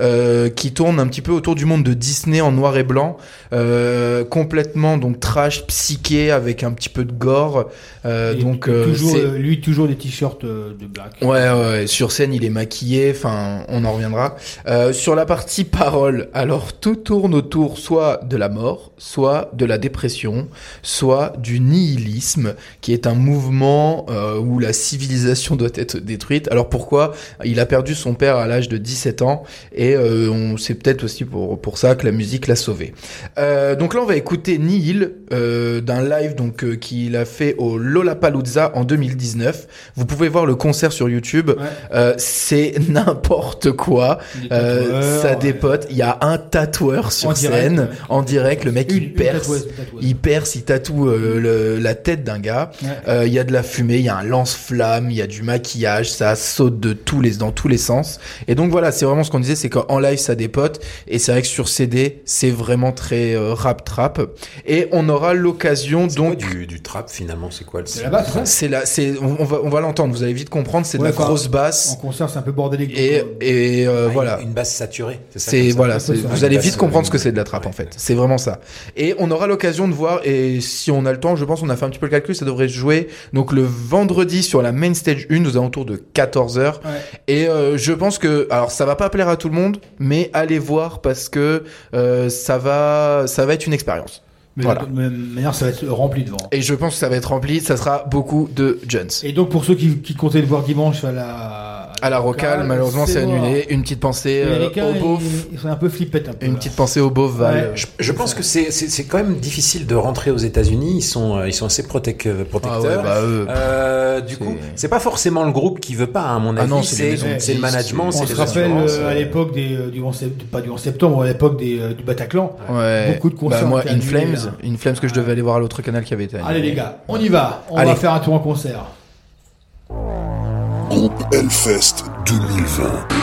Euh, qui tournent un petit peu autour du monde de Disney en noir et blanc, euh, complètement donc trash, psyché avec un petit peu de gore. Euh, donc euh, toujours, euh, lui toujours des t-shirts de black. Ouais, ouais, sur scène il est maquillé, enfin on en reviendra. Euh, sur la partie parole, alors tout tourne autour soit de la mort, soit de la dépression, soit du nihilisme, qui est un mouvement où la civilisation doit être détruite. Alors pourquoi? Il a perdu son père à l'âge de 17 ans et euh, on c'est peut-être aussi pour pour ça que la musique l'a sauvé. Euh, donc là on va écouter Nihil euh, d'un live donc qu'il a fait au Lollapalooza en 2019. Vous pouvez voir le concert sur YouTube. C'est n'importe quoi. Ça dépote. Il y a un tatoueur sur En direct, scène ouais. en direct. Le mec Une- il perce, tatoueuse, une tatoueuse. il perce, il tatoue le- la tête d'un gars. Ouais. Euh, Il y a de la fumée, il y a un lance-flamme, il y a du maquillage, ça saute de tous les dans tous les sens. Et donc voilà, c'est vraiment ce qu'on disait, c'est qu'en live ça dépote et c'est vrai que sur CD c'est vraiment très euh, rap trap. Et on aura l'occasion donc du, du trap finalement, c'est quoi le C'est la basse, ça C'est la, c'est on, on va on va l'entendre. Vous allez vite comprendre, c'est de Ouais, la enfin, grosse basse. En concert, c'est un peu bordélique. Et, euh, euh, voilà. Une basse saturée. C'est voilà, Ouais, ça. vous Une allez vite comprendre ce que c'est de la trappe en fait. C'est vraiment ça. Et on aura l'occasion de voir et si on a le temps, je pense on a fait un petit peu le calcul, ça devrait se jouer donc le vendredi sur la main stage 1 aux alentours de 14h. Ouais. Et euh, je pense que alors ça va pas plaire à tout le monde, mais allez voir parce que euh, ça va ça va être une expérience. mais voilà. de toute manière, ça va être rempli devant. Et je pense que ça va être rempli, ça sera beaucoup de Jones. Et donc pour ceux qui, qui comptaient le voir dimanche à la, À la rocale, malheureusement, c'est annulé. Une petite pensée euh, au beauf. ils, sont un peu flippettes un peu. Une là. petite pensée au beauf Val. Ouais. Je, je pense que c'est c'est c'est quand même difficile de rentrer aux États-Unis. Ils sont euh, ils sont assez protec- euh, protecteurs. Ah ouais, bah, eux, Euh, du coup, c'est pas forcément le groupe qui veut pas. À mon Ah avis, non, c'est les c'est maisons c'est le management, On c'est se rappelle euh, à euh, l'époque des, euh, du 11 sept- pas du 11 septembre, à l'époque des, euh, du Bataclan. Ouais. Beaucoup de concerts. Bah, moi, In Flames. In Flames que je devais aller voir à l'autre canal qui avait été annulé. Allez les gars, on y va. On Allez. va faire un tour en concert. Hellfest 2020.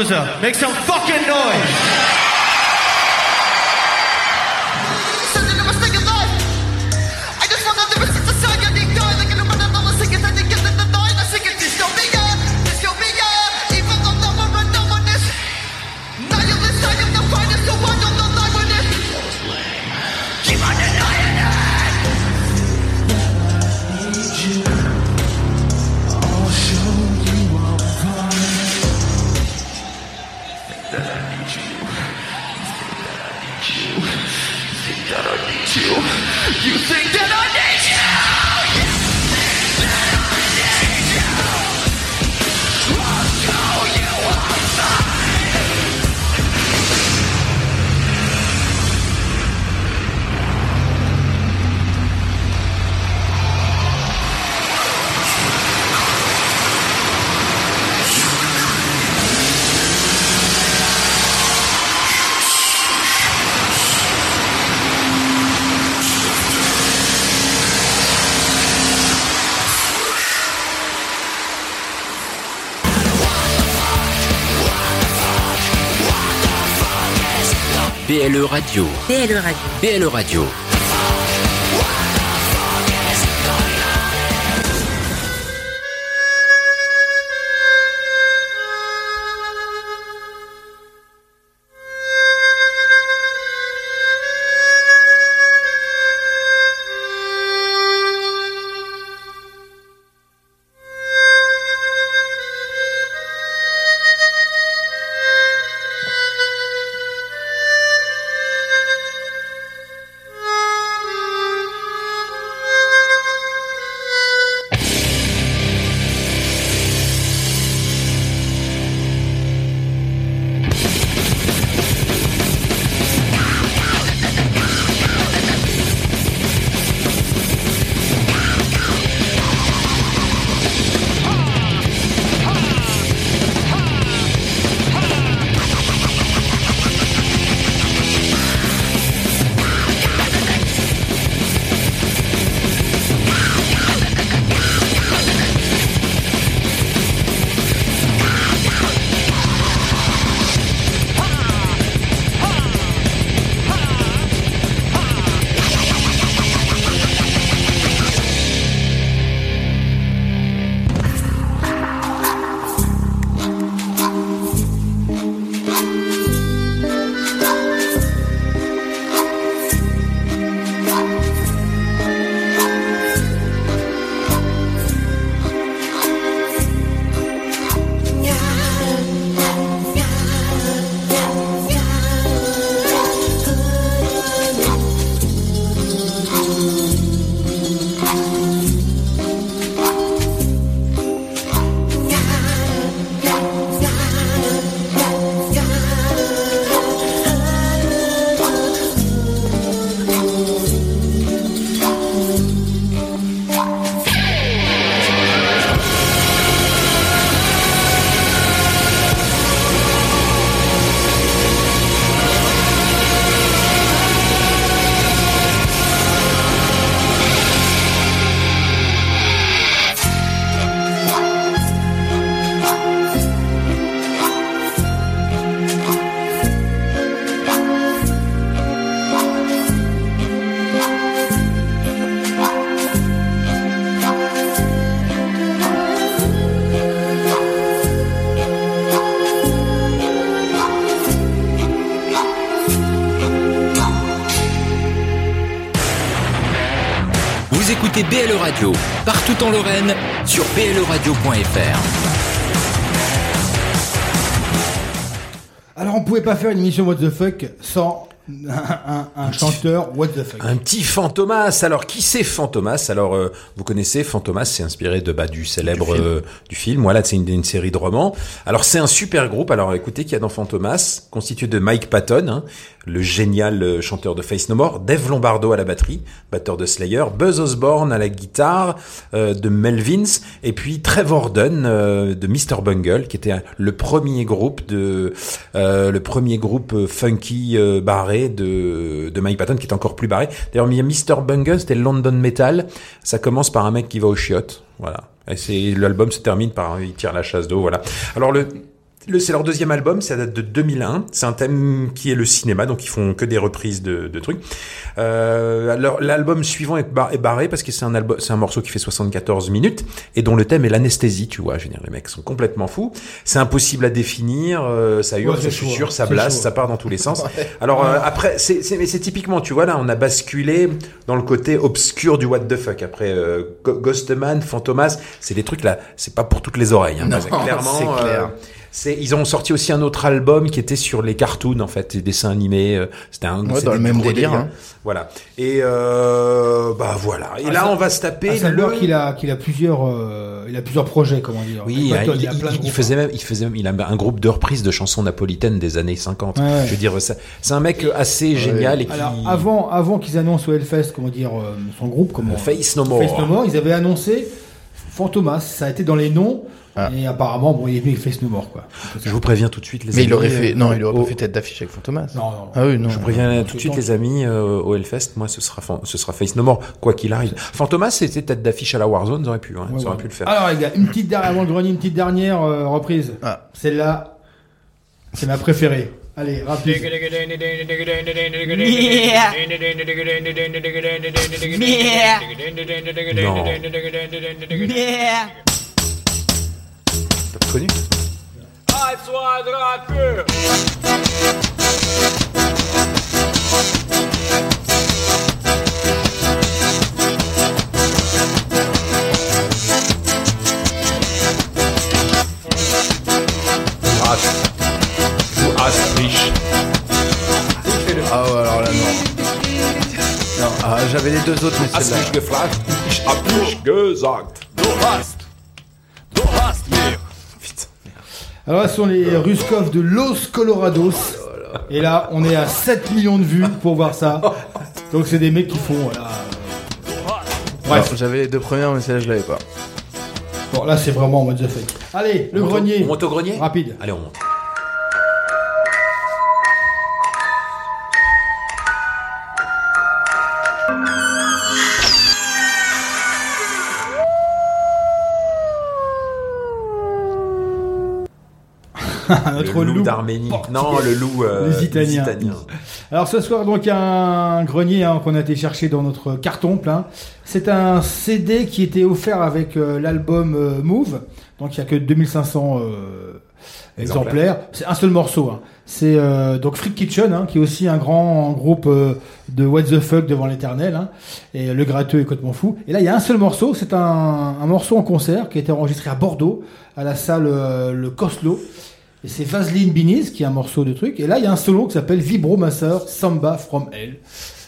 Lollapalooza, make some BLE Radio. BLE Radio. BLE Radio. Partout en Lorraine sur E bleradio.fr. Alors on pouvait pas faire une émission What the fuck sans un, un- un chanteur What the fuck. Un petit Fantomas. Alors, qui c'est Fantomas? Alors, euh, vous connaissez Fantomas, c'est inspiré de bah, du célèbre Du film. euh, du film. Voilà, c'est une, une série de romans. Alors, c'est un super groupe. Alors, écoutez, qu'il y a dans Fantomas, constitué de Mike Patton, hein, le génial euh, chanteur de Face No More, Dave Lombardo à la batterie, batteur de Slayer, Buzz Osborne à la guitare, euh, de Melvins, et puis Trevor Dunn euh, de Mr Bungle, qui était le premier groupe de euh, le premier groupe funky euh, de, de Mike Patton, qui est encore plus barré. D'ailleurs, il y a Mr Bungle, c'était London Metal. Ça commence par un mec qui va au chiottes, voilà. Et c'est l'album se termine par il tire la chasse d'eau, voilà. Alors le le, c'est leur deuxième album, ça date de 2001. C'est un thème qui est le cinéma, donc ils font que des reprises de, de trucs. Euh, alors, l'album suivant est, bar- est barré parce que c'est un album, c'est un morceau qui fait 74 minutes et dont le thème est l'anesthésie. Tu vois, je veux dire, les mecs sont complètement fous. C'est impossible à définir. euh, ça hurle, Ouais, ça susurre, ça c'est blasse, chaud. ça part dans tous les sens. Ouais. Alors euh, après, c'est, c'est, mais c'est typiquement, tu vois là, on a basculé dans le côté obscur du what the fuck. Après euh, Ghostman, Fantomas, c'est des trucs là, c'est pas pour toutes les oreilles. Hein, Non, clairement, c'est clair. C'est, ils ont sorti aussi un autre album qui était sur les cartoons en fait, les dessins animés. euh, C'était un Ouais, dans le même délire, hein. Voilà. Et euh, bah voilà. Et Ah, là, ça- on va se taper À savoir le. qu'il a, qu'il a plusieurs, euh, il a plusieurs projets, comment dire. Oui, il, il- a plein de il- il faisait même, il faisait même, il a un groupe de reprises de chansons napolitaines des années 50. Ouais, ouais. Je veux dire, c'est un mec assez génial et qui. Alors avant, avant qu'ils annoncent au Hellfest, comment dire, euh, son groupe, comment Face No More. Face No More, ils avaient annoncé Fantomas. Ça a été dans les noms. Et apparemment, bon, il est venu avec Face No More, quoi. Je vous préviens tout de suite, les Mais amis. il aurait fait, non, il aurait pas fait tête d'affiche avec Fantomas. Non, non. Ah oui, non. Je vous préviens tout de suite, le les amis, euh, au Hellfest, moi, ce sera, fan- ce sera Face No More, quoi qu'il arrive. Fantomas, c'était tête d'affiche à la Warzone, ils auraient pu, hein, Ouais, ils auraient ouais. pu le faire. Alors les gars, une petite dernière avant le grenier, une petite dernière euh, reprise. Ah. Celle-là, c'est ma préférée. Allez, rapide. T'as connu Ah ouais, alors là, non. Non, ah, j'avais les deux autres, mais Hast celle-là. mich gefragt? Ich hab nicht gesagt. Du hast. Du hast mir. Alors là, ce sont les Ruskov de Los Colorados. Et là, on est à 7 millions de vues pour voir ça. Donc c'est des mecs qui font, voilà. Bref, j'avais les deux premières, mais celle-là, je l'avais pas. Bon, là, c'est vraiment what the fuck. Allez, le grenier. On monte au grenier? Rapide. Allez, on monte. Notre le loup, loup d'Arménie. Non, le loup euh, les Italiens. Italiens. Alors ce soir donc il y a un grenier hein, qu'on a été chercher dans notre carton plein. C'est un CD qui était offert avec euh, l'album euh, Move. Donc il y a que 2500 euh, exemplaires. C'est un seul morceau. hein. C'est euh, donc Freak Kitchen hein, qui est aussi un grand groupe euh, de What the fuck devant l'éternel. hein. Et le gratteux est complètement fou. Et là il y a un seul morceau. C'est un, un morceau en concert qui a été enregistré à Bordeaux à la salle euh, le Coslo. Et c'est Vaseline Biniz qui est un morceau de truc. Et là, il y a un solo qui s'appelle Vibromasseur Samba from Hell.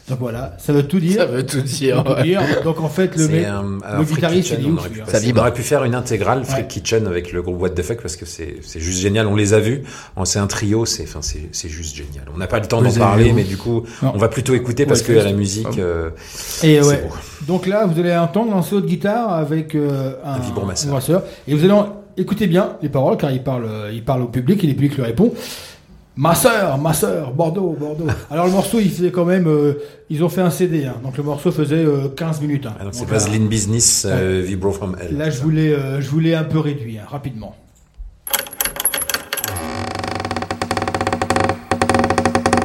Donc voilà, ça veut tout dire. Ça veut tout dire, Ça veut tout ouais. dire. Donc en fait, le, mec, un- alors, le guitariste, Kitchen, on aurait pu lui, hein. passer- on aurait pu faire une intégrale Freak Ouais. Kitchen avec le groupe What the Fuck parce que c'est c'est juste génial. On les a vus. C'est un trio. C'est enfin c'est c'est juste génial. On n'a pas le temps d'en parler, mais du coup, Non. on va plutôt écouter parce Ouais, que juste. la musique. Euh, Et ouais. beau. Donc là, vous allez entendre un solo de guitare avec euh, un, vibromasseur. vibromasseur. Et vous allez en- écouter bien les paroles car il parle, euh, il parle au public et le public lui répond. Ma sœur, ma sœur, Bordeaux, Bordeaux. Alors le morceau, il faisait quand même, euh, ils ont fait un CD, hein. donc le morceau faisait euh, 15 minutes. hein. Ah, donc c'est Vaseline Business euh, Vibro from Hell. Là, je voulais, euh, je voulais un peu réduire, rapidement.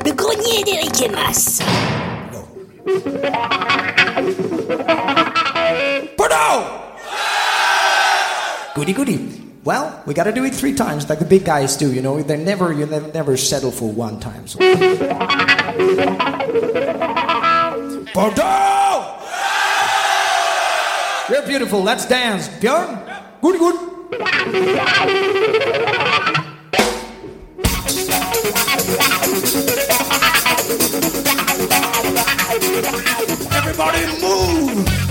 Le grenier d'Eric et Mas. Bordeaux! Goody goody. Well, we gotta do it three times like the big guys do, you know. They never, you never, never settle for one time. So. Bordeaux! You're beautiful. Let's dance. Björn? Good, good. Everybody move!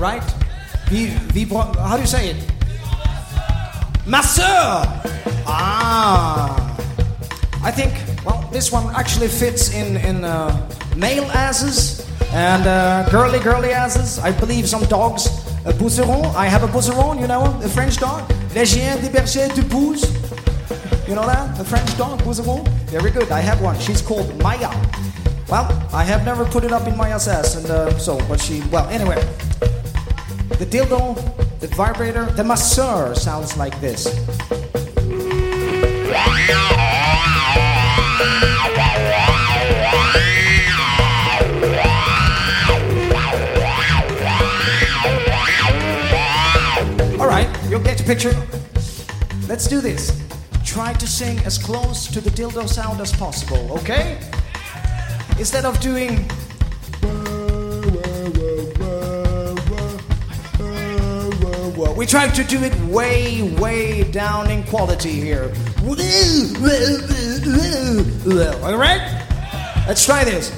Right? V, vibro, how do you say it? Masseur! Ah! I think, well, this one actually fits in, in uh, male asses and uh, girly, girly asses. I believe some dogs. A bouzeron. I have a bouzeron, you know, a French dog. Les chiens des bergers du pouce. You know that? The French dog, bouzeron? Very good. I have one. She's called Maya. Well, I have never put it up in Maya's ass, and uh, so, but she, well, anyway. The dildo, the vibrator, the masseur sounds like this. All right, you'll get the picture. Let's do this. Try to sing as close to the dildo sound as possible, okay? Instead of doing. We try to do it way, way down in quality here. All right? Let's try this.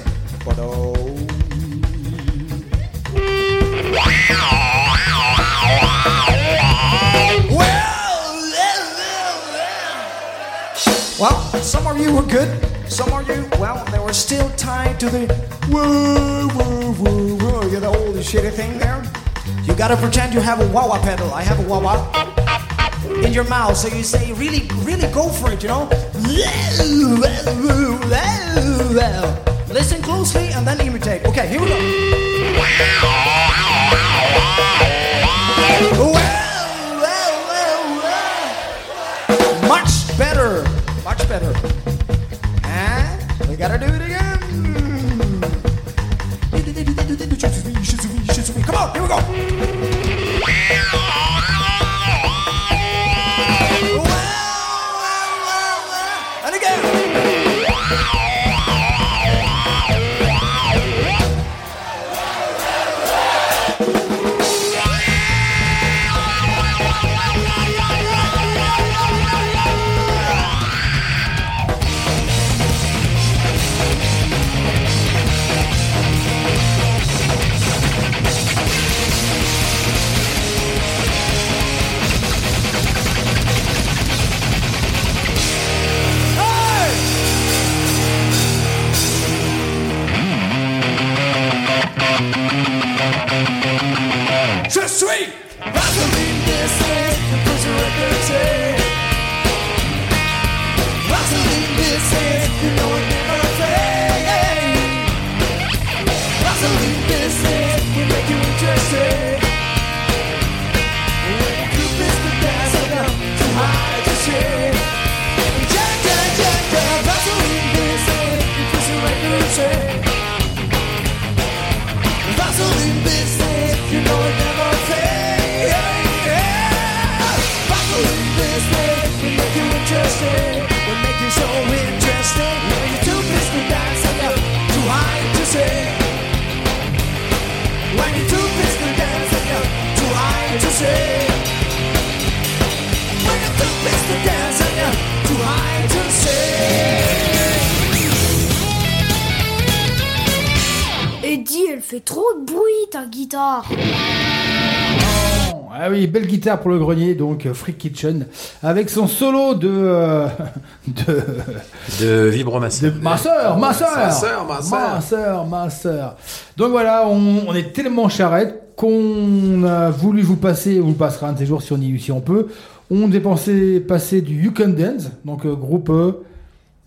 Well, some of you were good. Some of you, well, they were still tied to the woo, woo, woo, you know, all the shitty thing there. You gotta pretend you have a wah wah pedal. I have a wah wah in your mouth, so you say, really, really go for it, you know. Listen closely and then imitate. Okay, here we go. Much better. Much better. And we gotta do it again. Here we go. Guitare pour le grenier, donc euh, Freak Kitchen, avec son solo de... euh, de... De vibromasseur. De ma ma sœur, Ma sœur, ma sœur. ma sœur, ma sœur. Donc voilà, on, on est tellement charrette qu'on a voulu vous passer, on vous passera un de ces jours si on, y, si on peut. On est pensé passer du You Can Dance, donc euh, groupe euh,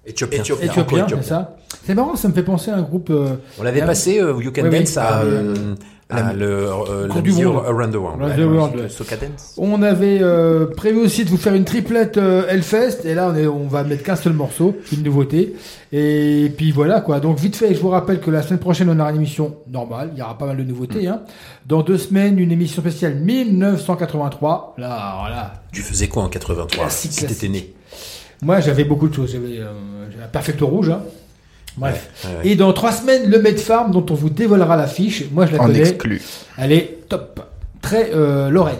Éthiopien. éthiopien, Éthiopien. c'est ça. C'est marrant, ça me fait penser à un groupe. euh, On l'avait passé, You Can oui, Dance, à, ah, la- à le, euh, Cour la du musique monde. Around the World. Around the World. On avait euh, prévu aussi de vous faire une triplette euh, Hellfest et là on, est, on va mettre qu'un seul morceau, une nouveauté. Et puis voilà quoi. Donc vite fait, je vous rappelle que la semaine prochaine on aura une émission normale, il y aura pas mal de nouveautés. Hein. Dans deux semaines, une émission spéciale 1983. Là, voilà. Tu faisais quoi en 83 Classique, si t'étais né? Moi j'avais beaucoup de choses. J'avais euh, j'avais un Perfecto Rouge. Hein. Bref. Ouais, ouais, ouais. Et dans trois semaines, le Med Farm dont on vous dévoilera l'affiche. Moi je la En connais. exclu. Elle est top. Très euh, Lorraine.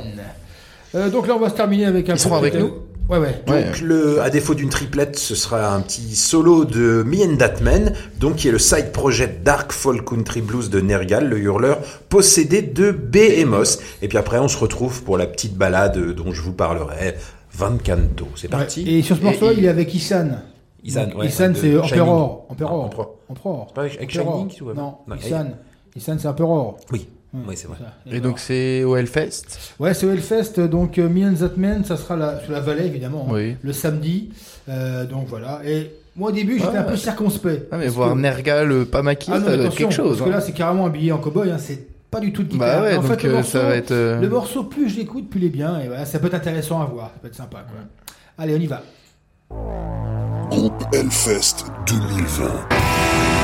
Euh, donc là on va se terminer avec un Ils seront petit- avec nous Ouais ouais. Donc, le, à défaut d'une triplette, ce sera un petit solo de Me and That Man, donc qui est le side project Dark Folk Country Blues de Nergal, le hurleur, possédé de Behemoth. Et puis après, on se retrouve pour la petite balade dont je vous parlerai, Van Canto. C'est parti. Ouais. Et sur ce morceau, il est avec Issan. Isan, ouais, c'est. Emperor. Emperor. Ah, Emperor. Emperor. Pas avec-. Shining, vois Non, Non, Issan. Issan, c'est Emperor. Oui, oui c'est vrai. Et donc c'est au Hellfest. Ouais, c'est au Hellfest, donc euh, Me and That Man, ça sera la, sur la vallée évidemment, hein, Oui. le samedi. Euh, donc voilà. Et moi au début, j'étais Ouais. un peu circonspect. Ah mais voir que- Nergal, euh, pas maquillé, Ah ça doit être quelque chose. Parce que hein. là, c'est carrément habillé en cowboy, hein, c'est pas du tout de guitare. Bah ouais, en donc, fait, le euh, morceau, ça va être, le morceau, plus je l'écoute, plus il est bien. Et voilà, ça peut être intéressant à voir, ça peut être sympa. Quoi. Allez, on y va. Groupe Hellfest 2020.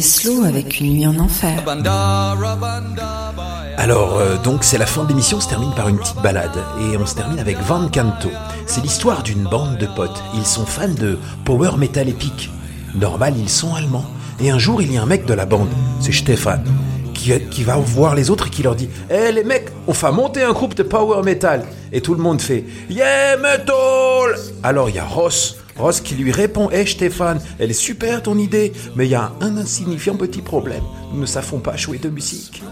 C'est le moment des slows avec une nuit en enfer. Alors, euh, donc, c'est la fin de l'émission, on se termine par une petite balade. Et on se termine avec Van Canto. C'est l'histoire d'une bande de potes. Ils sont fans de power metal épique. Normal, ils sont allemands. Et un jour, il y a un mec de la bande, c'est Stéphane, qui, qui va voir les autres et qui leur dit Eh les mecs, on va monter un groupe de power metal. Et tout le monde fait Yeah, metal Alors il y a Ross. Ross qui lui répond Eh Stéphane, elle est super ton idée, mais il y a un insignifiant petit problème. Nous ne savons pas jouer de musique.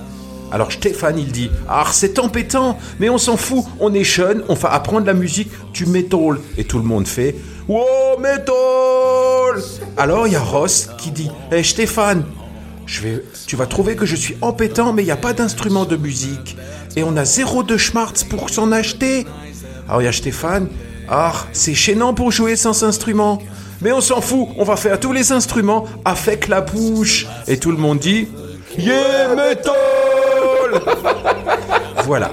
Alors Stéphane, il dit Ah, c'est embêtant, mais on s'en fout, on est jeune, on va apprendre la musique du metal. Et tout le monde fait Wow, metal Alors il y a Ross qui dit Hé Stéphane, je vais, tu vas trouver que je suis embêtant, mais il n'y a pas d'instrument de musique. Et on a zéro de schmartz pour s'en acheter. Alors il y a Stéphane Ah, c'est gênant pour jouer sans instrument. Mais on s'en fout, on va faire tous les instruments avec la bouche. Et tout le monde dit Yeah, metal voilà.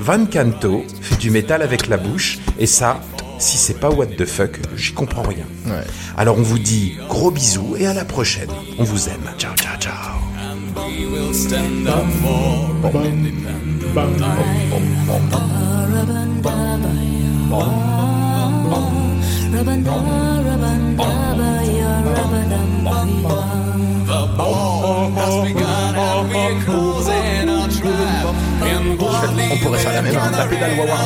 Van Canto fait du métal avec la bouche, et ça, si c'est pas what the fuck, j'y comprends rien. Alors on vous dit gros bisous et à la prochaine. On vous aime. Ciao, ciao, ciao. On pourrait faire la même, hein, taper dans le wah-wah.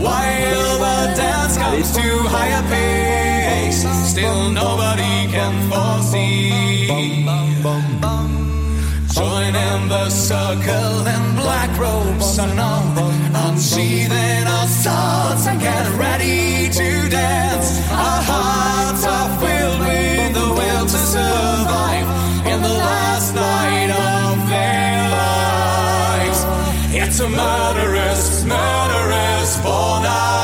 While the dance comes to higher pace, still nobody can foresee. Join in the circle in black robes unknown, unsheathing our swords and get ready to dance. Our hearts are filled with the will to survive in the last night of their lives. It's a murderous, murderous night.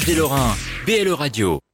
Proche des. BLE Radio.